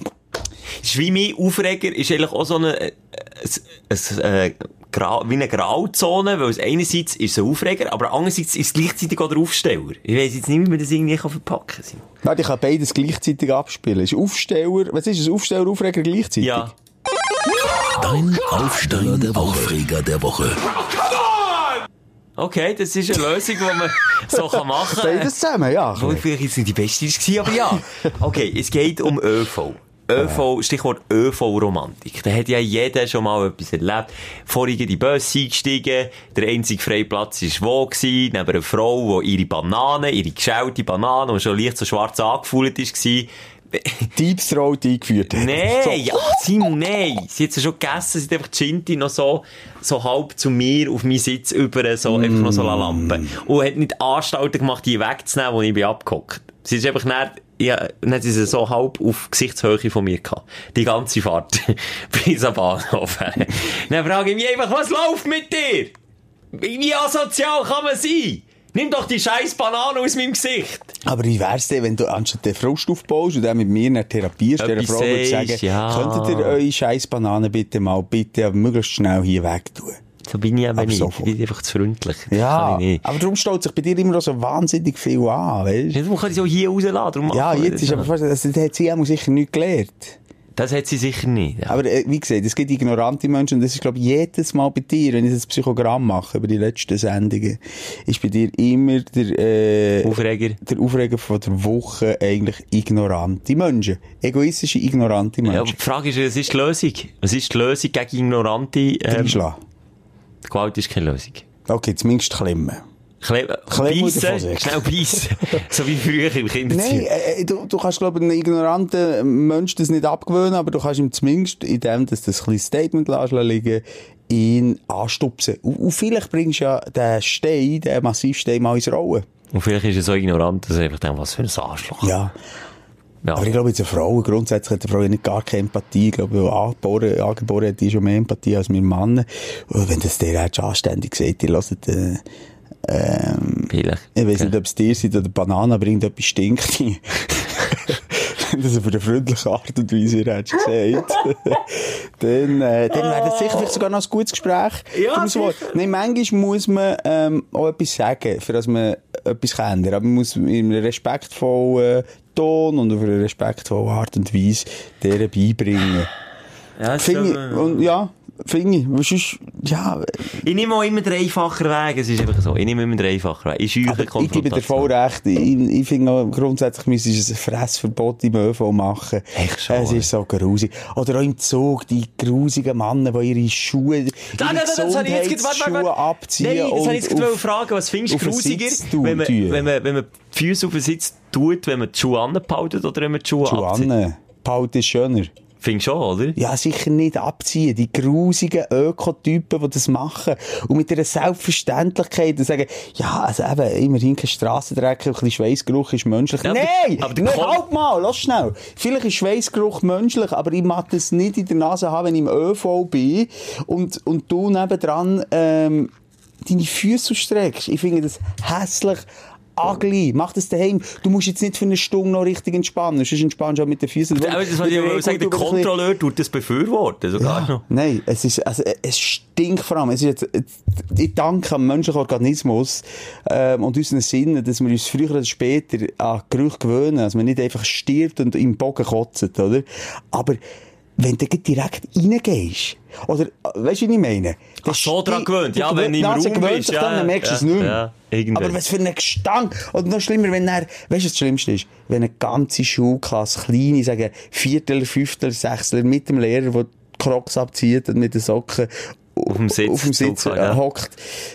Speaker 4: Das ist wie mein Aufreger, ist eigentlich auch so eine, äh, ein, ein, wie eine Grauzone, weil es einerseits ist es ein Aufreger, aber andererseits ist es gleichzeitig auch der Aufsteller. Ich weiss jetzt nicht, wie man das irgendwie kann verpacken kann.
Speaker 5: warte, ich kann beides gleichzeitig abspielen. Ist Aufsteller, was ist es? Aufsteller, Aufreger gleichzeitig?
Speaker 4: Ja.
Speaker 3: Dein Aufsteller der Woche. Aufreger der Woche.
Speaker 4: Okay, das ist eine Lösung, die man so kann machen kann.
Speaker 5: Beides zusammen, ja.
Speaker 4: Obwohl vielleicht jetzt nicht die beste war, aber ja. Okay, es geht um ÖV. ÖV, Stichwort ÖV-Romantik. Da hat ja jeder schon mal etwas erlebt. Vorhin in die Bus eingestiegen, der einzige freie Platz war wo gewesen, neben einer Frau, die ihre Bananen, ihre geschälte Bananen, die schon leicht so schwarz angefühlt war,
Speaker 5: Deeps Throat eingeführt hat.
Speaker 4: Nein, ja, Simon, nein. Sie hat sie schon gegessen, sie hat einfach die Schinti noch so, so halb zu mir auf meinen Sitz über, so, einfach noch so Lampe. Und hat nicht Anstalten gemacht, die wegzunehmen, wo ich bin abgehockt. Sie ist einfach nicht, ja, dann sie sie so halb auf Gesichtshöhe von mir gehabt. Die ganze Fahrt. bis am Bahnhof. dann frage ich mich einfach, was läuft mit dir? Wie asozial kann man sein? Nimm doch die scheiß Banane aus meinem Gesicht.
Speaker 5: Aber wie wär's denn, wenn du anstatt den Frust aufbaust und dann mit mir eine therapierst, der
Speaker 4: Etwas
Speaker 5: Frau würdest sagen,
Speaker 4: ja.
Speaker 5: könntet ihr eure scheiß Banane bitte mal, bitte, möglichst schnell hier weg tun?
Speaker 4: So bin ich eben
Speaker 5: Aber
Speaker 4: nicht.
Speaker 5: sofort.
Speaker 4: Ich bin einfach zu freundlich. Das
Speaker 5: Ja, aber darum staut sich bei dir immer noch so wahnsinnig viel an, weißt du?
Speaker 4: Darum kann ich es auch hier rausladen.
Speaker 5: Ja, jetzt
Speaker 4: das
Speaker 5: ist aber fast, das hat sie auch sicher nicht gelernt.
Speaker 4: Das hat sie sicher nicht. Ja.
Speaker 5: Aber äh, wie gesagt, es gibt ignorante Menschen und das ist, glaube ich, jedes Mal bei dir, wenn ich das Psychogramm mache über die letzten Sendungen, ist bei dir immer der, äh,
Speaker 4: Aufreger.
Speaker 5: der Aufreger von der Woche eigentlich ignorante Menschen. Egoistische, ignorante
Speaker 4: Ja, aber
Speaker 5: Menschen.
Speaker 4: die Frage ist, was ist die Lösung? Was ist die Lösung gegen ignorante ähm. Gewalt ist keine Lösung.
Speaker 5: Okay, zumindest klemmen.
Speaker 4: Kle
Speaker 5: Klein muss
Speaker 4: beißen, schnell beißen. so wie früher im Kinderzimmer.
Speaker 5: Nein, äh, du, du kannst, glaube ich, einem ignoranten Mensch das nicht abgewöhnen, aber du kannst ihm zumindest, in dem, dass du das kleine Statement lässt liegen, ihn anstupsen. Und, und vielleicht bringst du ja den Stein, den Massivstein mal ins Rollen.
Speaker 4: Und vielleicht ist er so ignorant, dass er einfach denkt, was für ein Arschloch.
Speaker 5: Ja.
Speaker 4: Ja.
Speaker 5: Aber ich glaube, jetzt eine Frau, grundsätzlich hat eine Frau ja nicht gar keine Empathie. Ich glaube, angeboren, angeboren hat die schon mehr Empathie als wir Männer. Und wenn das der hättest anständig gesagt, ihr hört, äh, ähm,
Speaker 4: Vielleicht.
Speaker 5: ich weiß
Speaker 4: Okay.
Speaker 5: nicht, ob es dir seid oder Banane, aber irgendetwas stinkt. Wenn das auf eine freundliche Art und Weise hättest gesagt, dann, äh, dann wäre das sicher vielleicht sogar noch ein gutes Gespräch.
Speaker 4: Ja.
Speaker 5: Nein, manchmal muss man ähm, auch etwas sagen, für dass man etwas kann. Aber man muss in einem respektvollen Ton und auf eine respektvolle Art und Weise deren beibringen.
Speaker 4: Ja,
Speaker 5: Finde ich, und ja, finde ich, weil sonst, ja,
Speaker 4: Ich nehme auch immer den einfachen Weg. Es ist einfach so. Ich nehme immer den einfachen Weg. Ich scheuche
Speaker 5: ich gebe dir voll recht. Ich, ich finde auch, grundsätzlich müsste es ein Fressverbot im ÖV machen.
Speaker 4: Echt schon,
Speaker 5: Es ist so grusig. Oder auch im Zug, die grusigen Männer, die ihre Schuhe, ihre
Speaker 4: Ah, nein, das habe ich jetzt gerade- warte, warte,
Speaker 5: abziehen
Speaker 4: Nein, das habe ich jetzt gerade fragen. Was findest du grusiger, wenn man, wenn, man, wenn man die Füße auf den Sitz tut, wenn man die Schuhe anbehaltet oder wenn man die Schuhe abzieht?
Speaker 5: Joanne, Paut ist schöner.
Speaker 4: Findest du schon, oder?
Speaker 5: Ja, sicher nicht abziehen. Die grusigen Ökotypen, die das machen. Und mit einer Selbstverständlichkeit und sagen, ja, also eben, immerhin kein Strassendreck, ein bisschen Schweißgeruch ist menschlich.
Speaker 4: Ja, aber-
Speaker 5: Nein!
Speaker 4: aber Kon-
Speaker 5: halt mal, lass schnell. Vielleicht ist Schweißgeruch menschlich, aber ich mag das nicht in der Nase haben, wenn ich im ÖV bin und, und du nebendran, ähm, deine Füße ausstreckst. Ich finde das hässlich. Ugly. Mach das daheim. Du musst jetzt nicht für eine Stunde noch richtig entspannen. Sonst entspannst du auch mit den Füßen.
Speaker 4: Aber das, was ich wollte sagen, der Kontrolleur tut das befürworten. Sogar
Speaker 5: Ja,
Speaker 4: noch.
Speaker 5: nein, es ist, also, es stinkt vor allem. Es ist jetzt, ich danke am menschlichen Organismus, ähm, und unseren Sinnen, dass wir uns früher oder später an Gerüche gewöhnen, dass man nicht einfach stirbt und im Bogen kotzt, oder? Aber, wenn du direkt reingehst, oder, äh, weißt du, wie ich meine?
Speaker 4: Ach, so dran gewöhnt. Ja, wenn du im Raum
Speaker 5: gewöhnt
Speaker 4: bist, ja,
Speaker 5: dann, merkst du
Speaker 4: ja,
Speaker 5: es nicht mehr.
Speaker 4: ja.
Speaker 5: Aber was für ein Gestank. Und noch schlimmer, wenn er, weißt du, was das Schlimmste ist? Wenn eine ganze Schulklasse, kleine, sagen, Viertel, Fünftel, Sechstel, mit dem Lehrer, der die Crocs abzieht und mit den Socken
Speaker 4: Auf dem Sitz
Speaker 5: auf dem Sitz
Speaker 4: Zug,
Speaker 5: äh,
Speaker 4: ja.
Speaker 5: hockt,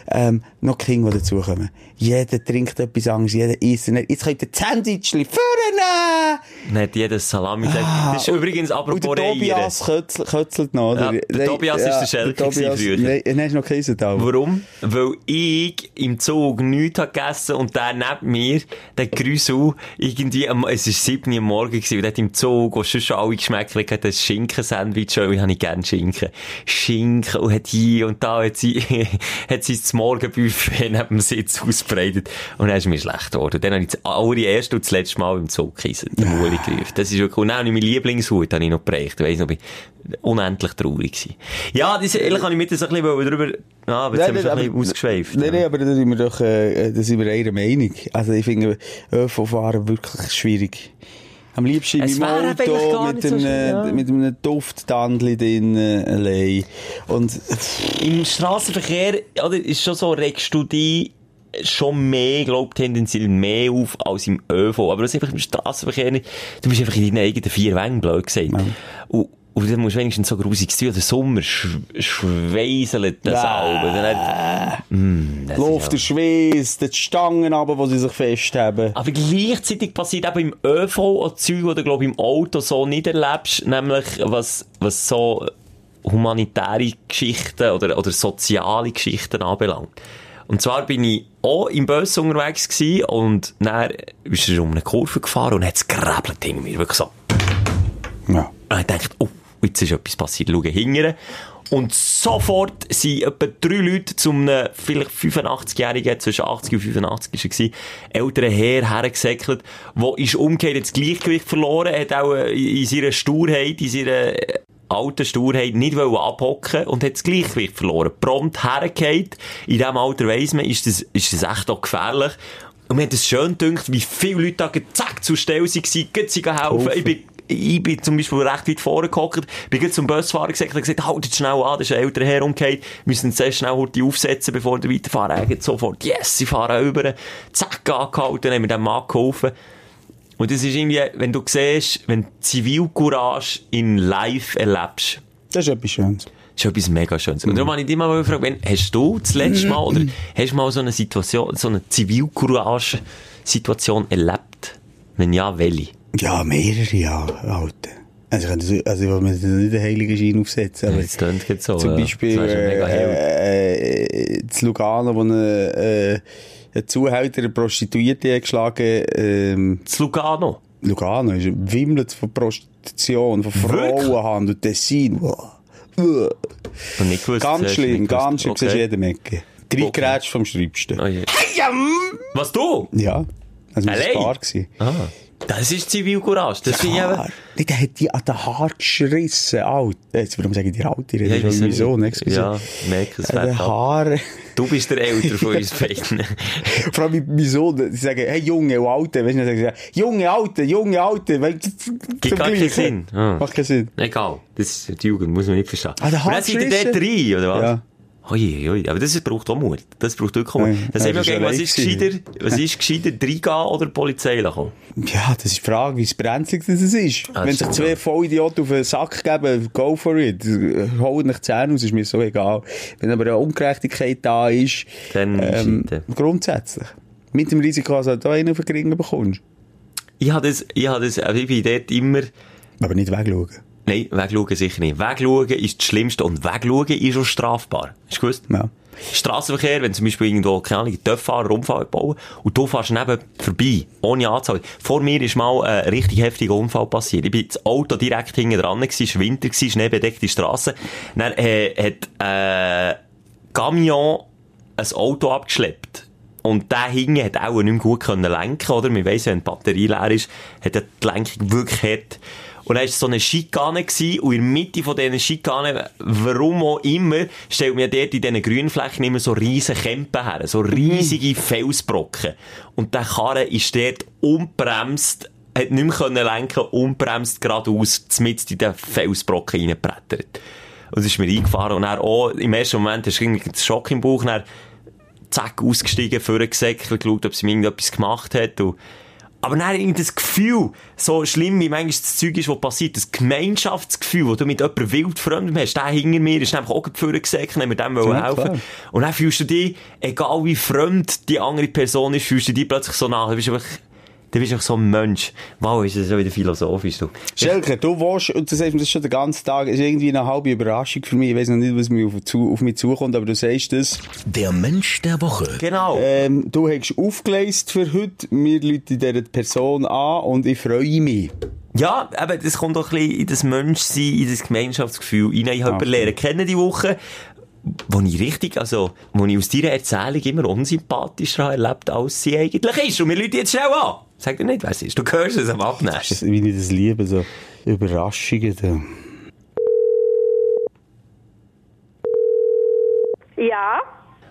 Speaker 5: ähm, noch Kinder, die dazukommen. Jeder trinkt etwas anderes, jeder isst. Und Jetzt könnt ihr Sandwichli vornehmen!
Speaker 4: Dann hat jeder Salami gesagt. Das ist übrigens apropos
Speaker 5: Ah, Und der. Tobias kötzelt, kötzelt noch, oder?
Speaker 4: Ja, der Tobias ist der Schelke
Speaker 5: der Tobias-
Speaker 4: gewesen früher.
Speaker 5: Nein, nein, ist noch kein da.
Speaker 4: Warum? Weil ich im Zug nichts habe gegessen und der neben mir, der Grüsel, irgendwie, am, es war 7 Uhr am Morgen gewesen, und der hat im Zug, wo schon alle geschmeckt hat ein Schinken-Sandwich, weil ich habe gerne Schinken. Schinken, und hat hier und da, hat sie, hat sie das Morgenbuffet neben dem Sitz ausbreitet. Und dann ist mir schlecht geworden. Dann habe ich das allererste und das letzte Mal im Zug gegessen, den Muli gerufen. Das ist wirklich, und dann habe ich meinen Lieblingshut, habe ich noch geprägt. Ich weiss noch, ich unendlich traurig gewesen. Ja, das, ehrlich habe ich mit das ein bisschen drüber, ja, aber jetzt haben wir schon ein bisschen ausgeschweift.
Speaker 5: Nein,
Speaker 4: ja.
Speaker 5: nein, aber da sind wir doch, äh, da sind wir einer Meinung. Also ich finde ÖV-Fahren wirklich schwierig. Am liebsten
Speaker 4: Es eigentlich
Speaker 5: Auto mit,
Speaker 4: so
Speaker 5: einem,
Speaker 4: schlimm, ja.
Speaker 5: mit einem Dufttandli drin äh, allein. Und
Speaker 4: Im Strassenverkehr, oder, ist schon so, regst du dich schon mehr, glaub, tendenziell mehr auf als im ÖV. Aber das ist einfach im Straßenverkehr nicht, du bist einfach in deinen eigenen vier Wängen, blöd gesagt. Und, und dann musst du wenigstens so grusig sein. Der Sommer sch schweiselt das Auge. Dann hat, mm, das
Speaker 5: Luft,
Speaker 4: ja-
Speaker 5: der Schweiß, die Stangen aber, wo sie sich festhaben.
Speaker 4: Aber gleichzeitig passiert eben im ÖV auch Zeug, du, glaub, im Auto so nicht erlebst, nämlich was, was so humanitäre Geschichten oder, oder soziale Geschichten anbelangt. Und zwar bin ich auch im Bus unterwegs gewesen und dann ist er um eine Kurve gefahren und hat es gerebelt hinter mir. Wirklich so.
Speaker 5: Ja.
Speaker 4: Und ich dachte, oh, jetzt ist etwas passiert. Schau hinterher. Und sofort sind etwa drei Leute zu einem vielleicht 85-Jährigen, zwischen 80 und 85 war er, älteren Herr hergesäckelt, der ist umgekehrt, das Gleichgewicht verloren, hat auch äh, in seiner Sturheit, in seiner äh, alten Sturheit nicht abhocken und hat das Gleichgewicht verloren. Prompt hergeht. In diesem Alter weiss man, ist das, ist das echt auch gefährlich. Und mir hat es schön gedacht, wie viele Leute da zack zur Stelle waren, gehen sie helfen. Ich bin ich bin zum Beispiel recht weit vorne gehockt, bin gerade zum Busfahrer gesagt, hat gesagt, haltet schnell an, das ist ein älterer Herr umgekehrt, müssen sehr schnell heute aufsetzen, bevor wir weiterfahren. Er sofort, yes, sie fahren über, zack, angehalten, haben wir dem Mann geholfen. Und das ist irgendwie, wenn du siehst, wenn Zivilcourage in live erlebst,
Speaker 5: Das ist etwas Schönes.
Speaker 4: das ist etwas mega Schönes. Und darum habe ich dich mal gefragt, wenn, hast du das letzte Mal, oder hast du mal so eine Situation, so eine Zivilcourage-Situation erlebt? Wenn ja, welche?
Speaker 5: Ja, mehrere Jahre, Alter. Also, ich das- also ich will mir nicht den heiligen Schein aufsetzen, aber
Speaker 4: Das klingt jetzt so.
Speaker 5: zum
Speaker 4: ja.
Speaker 5: Beispiel
Speaker 4: Das schon mega hell.
Speaker 5: äh, äh, zu Lugano, wo eine, äh, ein Zuhälter eine Prostituierte geschlagen ähm,
Speaker 4: Das Lugano.
Speaker 5: Lugano ist wimmelt von Prostitution, von? Frauenhandel, Tessin. Wow.
Speaker 4: Nicht gewusst,
Speaker 5: Ganz schlimm, ganz schlimm, okay.
Speaker 4: Okay.
Speaker 5: jede Mecke. Drei
Speaker 4: Okay.
Speaker 5: Grätsch vom Schreibsten.
Speaker 4: Oh je. Was du?
Speaker 5: Ja, das war Paar. gewesen.
Speaker 4: Ah. Das ist Zivilcourage. Das finde ich eben.
Speaker 5: Der hat die an den Haar geschrissen, alt. Jetzt, warum sage ich dir alt? Ich rede
Speaker 4: Ja,
Speaker 5: ja, schon
Speaker 4: nicht.
Speaker 5: Sohn.
Speaker 4: Ja, merke es
Speaker 5: An den. Haar.
Speaker 4: Du bist der Älter von uns beiden.
Speaker 5: Vor allem mein Sohn, sie sagen, hey, Junge und Alte. Weißt du, dann sagen sie, Junge, Alte, Junge, Alte.
Speaker 4: Gibt gar keinen Sinn. Ah.
Speaker 5: Macht keinen Sinn.
Speaker 4: Egal. Das ist die Jugend, muss man nicht verstehen.
Speaker 5: Ah, der
Speaker 4: Und dann seid ihr
Speaker 5: Handschrissen?
Speaker 4: dort rein, oder was?
Speaker 5: Ja.
Speaker 4: Ui, ui, aber das braucht auch Mut. Das braucht wirklich Mut. Das
Speaker 5: ja, das ist
Speaker 4: was ist gescheiter, was ist gescheiter, reingehen oder die Polizei kommen?
Speaker 5: Ja, das ist die Frage, wie brenzlig das ist.
Speaker 4: Ah,
Speaker 5: Wenn sich zwei
Speaker 4: ja.
Speaker 5: Vollidioten auf den Sack geben, go for it. Holt nicht Zähne aus, ist mir so egal. Wenn aber eine Ungerechtigkeit da ist,
Speaker 4: Dann
Speaker 5: ähm, grundsätzlich. Mit dem Risiko, dass du da einen auf den Ring bekommst.
Speaker 4: Ich habe das, ich habe das, also ich bin dort immer,
Speaker 5: Aber nicht wegschauen.
Speaker 4: Nein, wegschauen sicher nicht. Wegschauen ist das Schlimmste und wegschauen ist auch strafbar. Hast du gewusst?
Speaker 5: Ja.
Speaker 4: Straßenverkehr, wenn zum Beispiel irgendwo, keine Ahnung, Töpffahrer Unfall bauen und du fährst neben vorbei, ohne Anzahl. Vor mir ist mal ein richtig heftiger Unfall passiert. Ich bin das Auto direkt hinten dran gewesen, es war Winter gewesen, schneebedeckte Straße. Dann äh, hat äh, Camion ein Auto abgeschleppt. Und der hinten hat auch nicht mehr gut können lenken, oder? Man weiss, wenn die Batterie leer ist, hat die Lenkung wirklich hart. Und dann war so eine Schikane gewesen, und in der Mitte von diesen Schikanen, warum auch immer, stellt mir dort in diesen Grünflächen immer so riesen Kämpen her, so riesige Felsbrocken. Und der Karre ist dort unbremst, hat nicht mehr können lenken, unbremst geradeaus, mitten in den Felsbrocken reingebrettert. Und es ist mir eingefahren, und dann auch, im ersten Moment hast du irgendwie einen Schock im Bauch, dann zack, ausgestiegen, vorgesäckelt, geschaut, ob sie mir irgendetwas gemacht hat. Und, aber dann irgendwie das Gefühl, so schlimm wie manchmal das Zeug ist, was passiert, das Gemeinschaftsgefühl, das du mit jemandem wildfremdem hast, der hinter mir ist einfach auch vorgesäckelt, haben wir dem
Speaker 5: Ja,
Speaker 4: helfen.
Speaker 5: klar.
Speaker 4: Und dann fühlst du dich, egal wie fremd die andere Person ist, fühlst du dich plötzlich so nach. Du bist einfach, du bist einfach so ein Mensch. Wow, ist das so wieder philosophisch, du.
Speaker 5: Schelke, du willst, und das heißt mir das schon den ganzen Tag, ist irgendwie eine halbe Überraschung für mich. Ich weiß noch nicht, was mir auf, zu, auf mich zukommt, aber du sagst das.
Speaker 3: Der Mensch der Woche.
Speaker 4: Genau.
Speaker 5: Ähm, du hast aufgeleistet für heute. Wir rufen diese Person an und ich freue mich.
Speaker 4: Ja, aber das kommt doch ein bisschen in das Menschsein, in das Gemeinschaftsgefühl rein. Ich habe
Speaker 5: Okay.
Speaker 4: jemanden lernen kennen die Woche, wo ich richtig, also, wo ich aus deiner Erzählung immer unsympathischer habe erlebt, als sie eigentlich ist. Und wir Leute jetzt schnell an. Sag dir nicht, wer es ist. Du hörst es am Abnehmen.
Speaker 5: Das, wie ich das liebe, so Überraschungen. Da.
Speaker 6: Ja,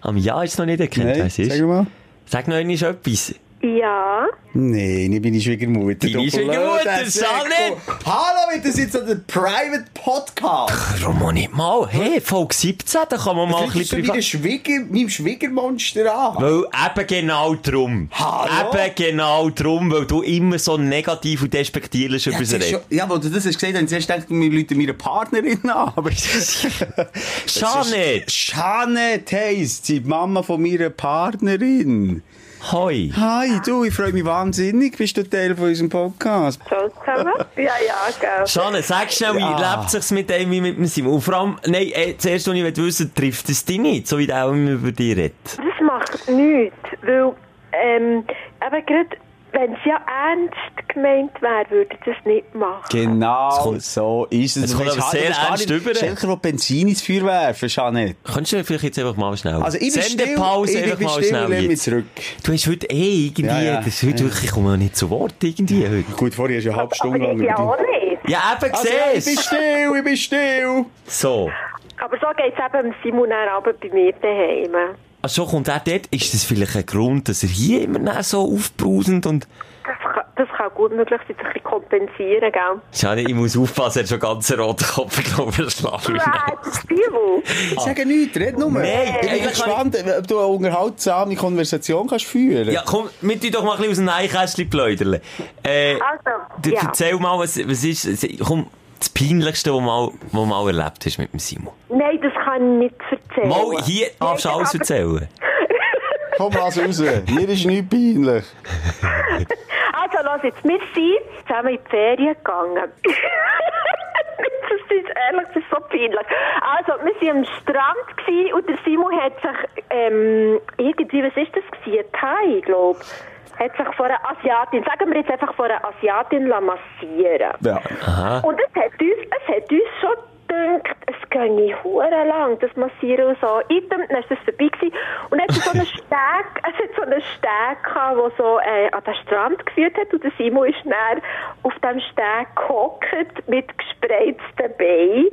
Speaker 4: Am Ja ist es noch nicht erkannt, wer es ist.
Speaker 5: sag mal.
Speaker 4: Sag noch einmal etwas.
Speaker 6: Ja.
Speaker 5: Nein, ich bin die Schwiegermutter.
Speaker 4: Deine
Speaker 5: Du
Speaker 4: Schwiegermutter. Sanne!
Speaker 5: Hallo, das ist jetzt so der Private Podcast.
Speaker 4: Warum nicht mal? Hey, Folge 17, da kann man mal ein
Speaker 5: Das
Speaker 4: bisschen privat...
Speaker 5: Schwieger, meinem Schwiegermonster an.
Speaker 4: Weil eben genau drum.
Speaker 5: Hallo?
Speaker 4: Eben genau drum, weil du immer so negativ und despektierlich über
Speaker 5: Ja,
Speaker 4: sie
Speaker 5: das ist schon-
Speaker 4: redest.
Speaker 5: ja, wo du das hast gesagt, dann zuerst gedacht, wir Leute meine Partnerin an. Aber!
Speaker 4: Janet
Speaker 5: heisst sie, die Mama von meiner Partnerin.
Speaker 4: Hoi!
Speaker 5: Hi, du, ich freue mich wahnsinnig, bist du Teil von unserem Podcast.
Speaker 6: So zusammen? ja, ja, gell.
Speaker 4: Janet, sag schnell, wie
Speaker 5: Ja.
Speaker 4: lebt sich's mit dem wie mit dem Simon? Und vor allem, nein, äh, zuerst, was ich will wissen trifft es dich nicht, so wie der auch immer über dich redet.
Speaker 6: Das macht nichts, weil, ähm, aber gerade, wenn es ja ernst gemeint wäre, würde ich das nicht machen.
Speaker 5: Genau,
Speaker 4: kommt-
Speaker 5: so ist es.
Speaker 4: es kommt aber sehr
Speaker 5: gar
Speaker 4: ernst rüber.
Speaker 5: Schelker, der Benzin ins Feuer werfen, Janet.
Speaker 4: Könntest du vielleicht jetzt einfach mal schnell...
Speaker 5: Also, ich bin still,
Speaker 4: Sendepause
Speaker 5: ich
Speaker 4: einfach
Speaker 5: bin
Speaker 4: mal
Speaker 5: still,
Speaker 4: schnell
Speaker 5: mich
Speaker 4: jetzt.
Speaker 5: zurück.
Speaker 4: Du hast heute eh irgendwie...
Speaker 5: Ja, ja.
Speaker 4: Das heute wirklich, ich komme nicht zu Wort irgendwie heute.
Speaker 5: Gut, vorher hast du eine halbe
Speaker 6: aber
Speaker 5: Stunde lang
Speaker 6: ich ja auch nicht.
Speaker 4: Ja, eben,
Speaker 5: Also, ja, ich bin
Speaker 4: siehst
Speaker 5: still, ich bin still.
Speaker 4: So.
Speaker 6: Aber so geht es eben Simon aber bei mir daheim.
Speaker 4: Also kommt er dort, ist das vielleicht ein Grund, dass er hier immer noch so aufbrausend und...
Speaker 6: Das kann, das kann gut möglich sein, sich ein bisschen kompensieren, gell?
Speaker 4: Schade, ich muss aufpassen, er hat schon ganz einen roten Kopf, ich glaube, er schlaft
Speaker 6: Ja, das ist Simon.
Speaker 5: Ich sage nichts, red nur.
Speaker 4: Nein,
Speaker 5: ich bin
Speaker 4: eigentlich
Speaker 5: gespannt, ob du eine unterhaltsame Konversation kannst führen
Speaker 4: Ja, komm, mit dir doch mal ein bisschen aus dem Neinkästchen pläudern. Äh,
Speaker 6: Also, ja.
Speaker 4: erzähl mal, was, was ist, komm, das Peinlichste, was du mal, was mal erlebt hast mit dem Simon.
Speaker 6: Nein, das kann ich nicht erzählen.
Speaker 4: Mal, hier darfst du alles erzählen.
Speaker 5: Komm, lass raus. Hier ist nichts peinlich.
Speaker 6: Also, lass jetzt, wir sind zusammen in die Ferien gegangen. das ist ehrlich, das ist so peinlich. Also, wir waren am Strand gewesen und der Simon hat sich, ähm, irgendwie, was ist das gewesen? Ein Thai, glaube hat sich vor einer Asiatin, sagen wir jetzt einfach vor einer Asiatin la massieren.
Speaker 5: Ja.
Speaker 6: Und es hat uns, es hat uns schon gedacht, es ginge hure lang, das Massieren und so. Item, dann ist das vorbei gewesen. Und dann hat es so einen Steg, es hat so einen Steg gehabt, der so, äh, an den Strand geführt hat. Und der Simon ist dann auf dem Steg gehockt, mit gespreizten Beinen.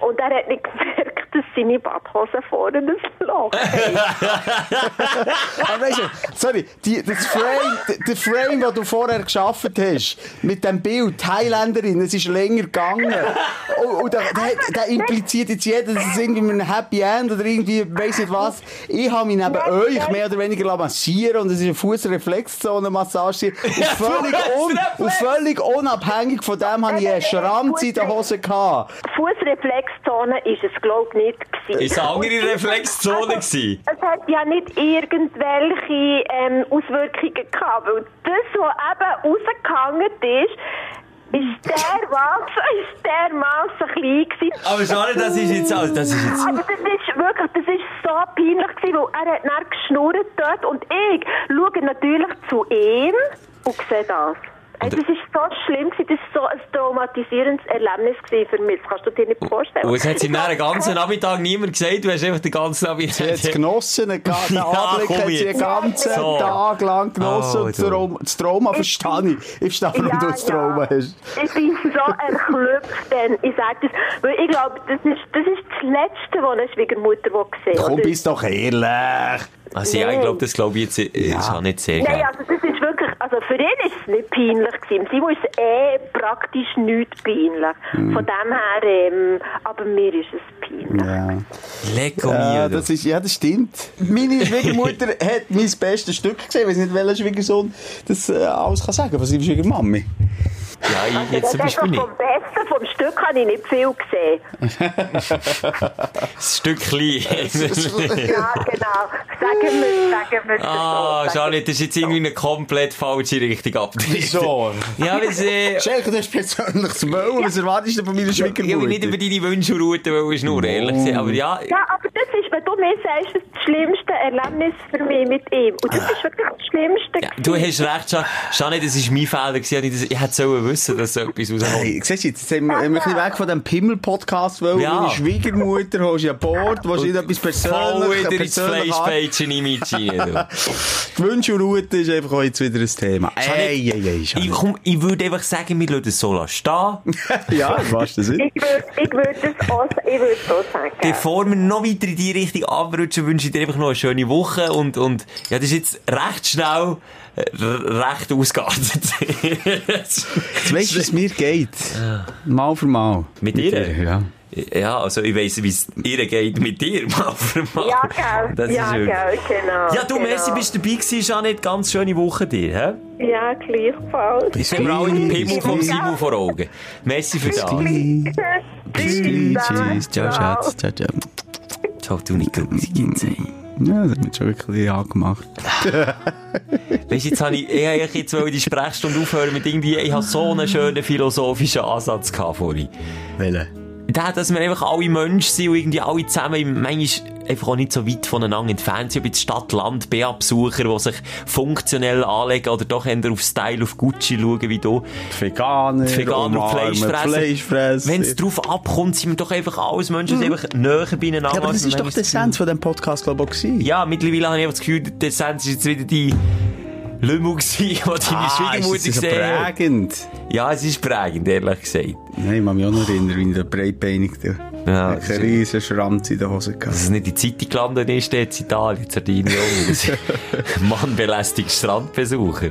Speaker 6: Und er hat nicht gemerkt, dass seine Badhose vorne ein Loch hat.
Speaker 5: Aber weißt du, sorry, die, das Frame, der Frame, den du vorher geschaffen hast, mit dem Bild, Thailänderin, es ist länger gegangen. Und, und der, der, der impliziert jetzt jeder, dass es irgendwie einem Happy End oder irgendwie, weiss nicht was. Ich habe mich neben euch mehr oder weniger massieren und es ist eine Fußreflexzone-Massage. Und völlig, un, und völlig unabhängig von dem habe ich einen Schranz in der Hose gehabt.
Speaker 6: Fußreflexzone ist es, glaube ich, nicht gewesen.
Speaker 4: Ist eine andere
Speaker 6: es-
Speaker 4: Reflexzone
Speaker 6: also,
Speaker 4: gewesen?
Speaker 6: Es hat ja nicht irgendwelche ähm, Auswirkungen gehabt, weil das, was eben rausgehangen ist, ist dermaßen, ist dermaßen klein gewesen.
Speaker 4: Aber schade, das ist jetzt, also, das ist jetzt,
Speaker 6: Aber das ist wirklich, das ist so peinlich gewesen, weil er hat dann geschnurrt dort und ich schaue natürlich zu ihm und sehe das. Ey, Das ist so schlimm gewesen, das ist so ein traumatisierendes Erlebnis für mich. Das kannst du dir nicht vorstellen.
Speaker 4: und es hat
Speaker 6: Ich
Speaker 4: dann den ganzen Nachmittag niemand gesagt, du hast einfach den ganzen Nachmittag...
Speaker 5: Sie hat es genossen, den ga- den
Speaker 4: Ja,
Speaker 5: Anblick hat sie den ganzen
Speaker 4: So.
Speaker 5: Tag lang genossen.
Speaker 4: Oh,
Speaker 5: und das
Speaker 4: du.
Speaker 5: Trauma, das Trauma verstehe ich. Ich verstehe, warum du das Trauma hast.
Speaker 6: Ich bin so erklüpft, denn ich sage das, weil ich glaube, das ist, das ist das Letzte, was eine Schwiegermutter will sehen
Speaker 5: Komm, bist doch ehrlich.
Speaker 4: Also ja, ich glaube, das glaube ich jetzt,
Speaker 5: Ja.
Speaker 4: ist auch nicht sehr
Speaker 6: Nein, also das ist wirklich, also für ihn ist es nicht peinlich gewesen. Ist es eh praktisch nicht peinlich.
Speaker 5: Hm.
Speaker 6: Von dem her, ähm, aber mir ist es peinlich.
Speaker 5: Ja.
Speaker 4: Leco
Speaker 5: Ja, das ist, ja, das stimmt. Meine Schwiegermutter hat mein bestes Stück gesehen. Ich weiß nicht, welcher Schwiegersohn das äh, alles kann sagen von seiner Schwiegermami.
Speaker 4: Ja, ich jetzt zum
Speaker 6: Also,
Speaker 4: Beispiel nicht.
Speaker 6: vom Besten vom Stück habe ich nicht viel gesehen.
Speaker 4: Ein Stück klein.
Speaker 6: Ja, genau. Sagen wir, sagen wir es
Speaker 4: Ah,
Speaker 6: so.
Speaker 4: Charlotte, das ist jetzt irgendwie eine komplett falsche Richtung abgedriftet.
Speaker 5: Wieso?
Speaker 4: Ja, das, äh,
Speaker 5: Schelke, du hast persönliches Müll. Was erwartest du von meiner
Speaker 4: ich will nicht
Speaker 5: Schwiegermutter?
Speaker 4: über deine Wünsche und Routen schnurren, ehrlich gesagt. Aber ja,
Speaker 6: Ja, aber das ist, wenn du mir sagst, das schlimmste Erlebnis für mich mit ihm. Und das ist wirklich das Schlimmste.
Speaker 4: ja, du hast recht, Janet, das war mein Fehler. gewesen. Ich, das- ich hätte sollen wissen, dass so etwas rauskommt.
Speaker 5: Hey, siehst du, jetzt haben wir, haben wir ein bisschen weg von dem Pimmel-Podcast, weil
Speaker 4: Ja.
Speaker 5: meine Schwiegermutter holst du an Bord, willst nicht etwas
Speaker 4: Voll
Speaker 5: persönlich,
Speaker 4: wieder ins du.
Speaker 5: Die Wünsche und Route ist einfach jetzt wieder ein Thema.
Speaker 4: Janet,
Speaker 5: Ey, ey, ey,
Speaker 4: ich, komm, ich würde einfach sagen, wir lassen es so lassen stehen.
Speaker 5: Ja, was das ist.
Speaker 6: Ich würde ich würd das auch, ich würd so sagen.
Speaker 4: Bevor wir noch weiter in die Richtung abrutschen, wünsche ich dir einfach noch eine schöne Woche und, und, ja, das ist jetzt recht schnell recht ausgeartet.
Speaker 5: Du weißt, wie es mir geht. Mal für mal.
Speaker 4: Mit dir?
Speaker 5: Ja.
Speaker 4: ja, also ich weiss, wie es ihr geht mit dir, mal für mal.
Speaker 6: Ja, gell.
Speaker 4: Das ist
Speaker 6: ja, gell, genau.
Speaker 4: Ja, du,
Speaker 6: genau.
Speaker 4: Messi, bist du dabei gewesen, Janet, ganz schöne Woche dir, hä?
Speaker 6: Ja, gleichfalls.
Speaker 5: Bis
Speaker 4: haben wir alle den
Speaker 5: gleich.
Speaker 4: Pimmel vom
Speaker 6: gleich.
Speaker 4: Simon vor Augen. Messi für das.
Speaker 5: Bis gleich. Tschüss. Ciao, Schatz. Ciao, ciao.
Speaker 4: Ciao, du nicht grusig jetzt, ey.
Speaker 5: Ja, das hat mich schon wirklich angemacht.
Speaker 4: Weißt du, jetzt habe ich, ich wollte jetzt wollte die Sprechstunde aufhören mit irgendwie, ich habe so einen schönen philosophischen Ansatz gehabt vorhin.
Speaker 5: Welche?
Speaker 4: Der, dass wir einfach alle Menschen sind und irgendwie alle zusammen, manchmal einfach auch nicht so weit voneinander entfernt sind, ob jetzt Stadt-Land, BA-Besucher, die sich funktionell anlegen oder doch eher auf Style, auf Gucci schauen wie du.
Speaker 5: Veganer,
Speaker 4: Die Veganer und Fleischfresser.
Speaker 5: Fleischfresser.
Speaker 4: Wenn es drauf abkommt, sind wir doch einfach alles Menschen, die einfach näher beieinander
Speaker 5: Ja, aber das ist doch der Essenz von diesem Podcast, glaube ich, auch gewesen.
Speaker 4: Ja, mittlerweile habe ich einfach das Gefühl, der Essenz ist jetzt wieder die Lümmel gewesen, die deine Schwiegermutter
Speaker 5: ist das so
Speaker 4: gesehen hat.
Speaker 5: prägend?
Speaker 4: Ja, es ist prägend, ehrlich gesagt.
Speaker 5: Nein, ich kann mich auch noch erinnern, wie ich den breitbeinigte
Speaker 4: Ja,
Speaker 5: einen riesen Schranz in der Hose
Speaker 4: Dass
Speaker 5: gehabt
Speaker 4: es nicht in die Zeitung gelandet ist, jetzt in Italien, Sardinien. Mann belästigt Strandbesucher.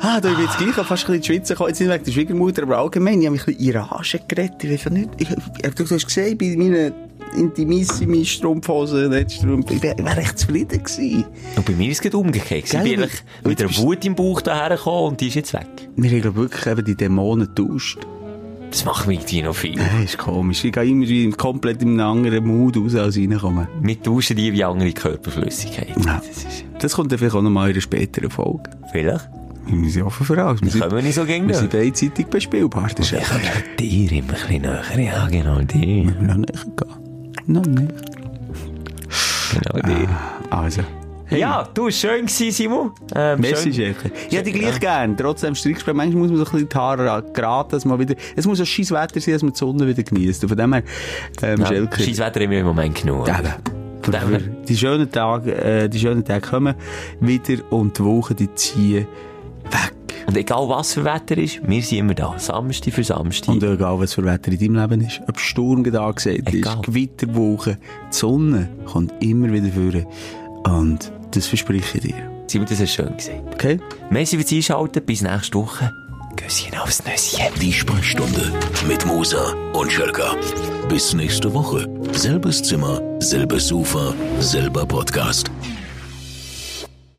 Speaker 5: Ah, da bin jetzt gleich fast ein bisschen in die Schweiz gekommen. Jetzt nicht wegen der Schwiegermutter, aber allgemein. Ich habe mich ein bisschen in Rage geredet. Ich weiß nicht. Ich, ich, du hast gesehen, bei meinen intimissimi Strumpfhosen, Netzstrumpf, ich wäre wär echt zufrieden gewesen.
Speaker 4: Und bei mir ist es umgekehrt. Ich
Speaker 5: Gell,
Speaker 4: bin
Speaker 5: aber-
Speaker 4: ehrlich mit einer Wut im Bauch daher gekommen und die ist jetzt weg.
Speaker 5: Wir haben, glaube ich, wirklich eben die Dämonen getauscht.
Speaker 4: Das macht mich irgendwie noch viel.
Speaker 5: Nein, ist komisch. Ich gehe immer komplett in einem anderen Mood raus, als reinkomme.
Speaker 4: Wir tauschen die wie andere Körperflüssigkeit.
Speaker 5: Ja.
Speaker 4: Das ist
Speaker 5: Das kommt dann vielleicht auch noch mal in einer späteren Folge.
Speaker 4: vielleicht.
Speaker 5: Wir sind offen für alles. Wir sind,
Speaker 4: Können wir nicht so gegen
Speaker 5: wir sind beidseitig bespielbar. Das ist
Speaker 4: Ich kann dir immer ein bisschen näher. Ja, genau dir.
Speaker 5: Noch nicht gehen. Noch nicht.
Speaker 4: Genau dir.
Speaker 5: Also.
Speaker 4: Ja, du, schön gewesen, Simon. Ähm,
Speaker 5: Merci,
Speaker 4: schön.
Speaker 5: Schäfer. Ich hätte dich gleich gern. Trotzdem Strickspiel. Manchmal muss man so ein bisschen die Haare geraten, dass man wieder, es muss ein scheiß Wetter sein, dass man die Sonne wieder genießt. Und von dem her, ähm,
Speaker 4: Ja,
Speaker 5: Schelker.
Speaker 4: Scheiß Wetter haben wir im Moment genug.
Speaker 5: Eben.
Speaker 4: Von dem her-
Speaker 5: Die schönen Tage, äh, die schönen Tage kommen wieder und die Wochen, die ziehen weg.
Speaker 4: Und egal was für Wetter ist, wir sind immer da. Samstag für Samstag.
Speaker 5: Und egal, was für Wetter in deinem Leben ist, ob Sturm angesagt
Speaker 4: Egal.
Speaker 5: ist, Gewitterwoche, die Sonne kommt immer wieder vor. Und das verspreche ich dir.
Speaker 4: Simon, das hast du schön gesagt.
Speaker 5: Okay?
Speaker 4: Merci fürs Einschalten. Bis nächste Woche. Küsschen aufs Nüsschen.
Speaker 3: Die Sprechstunde mit Musa und Schelka. Bis nächste Woche. Selbes Zimmer, selbes Sofa, selber Podcast.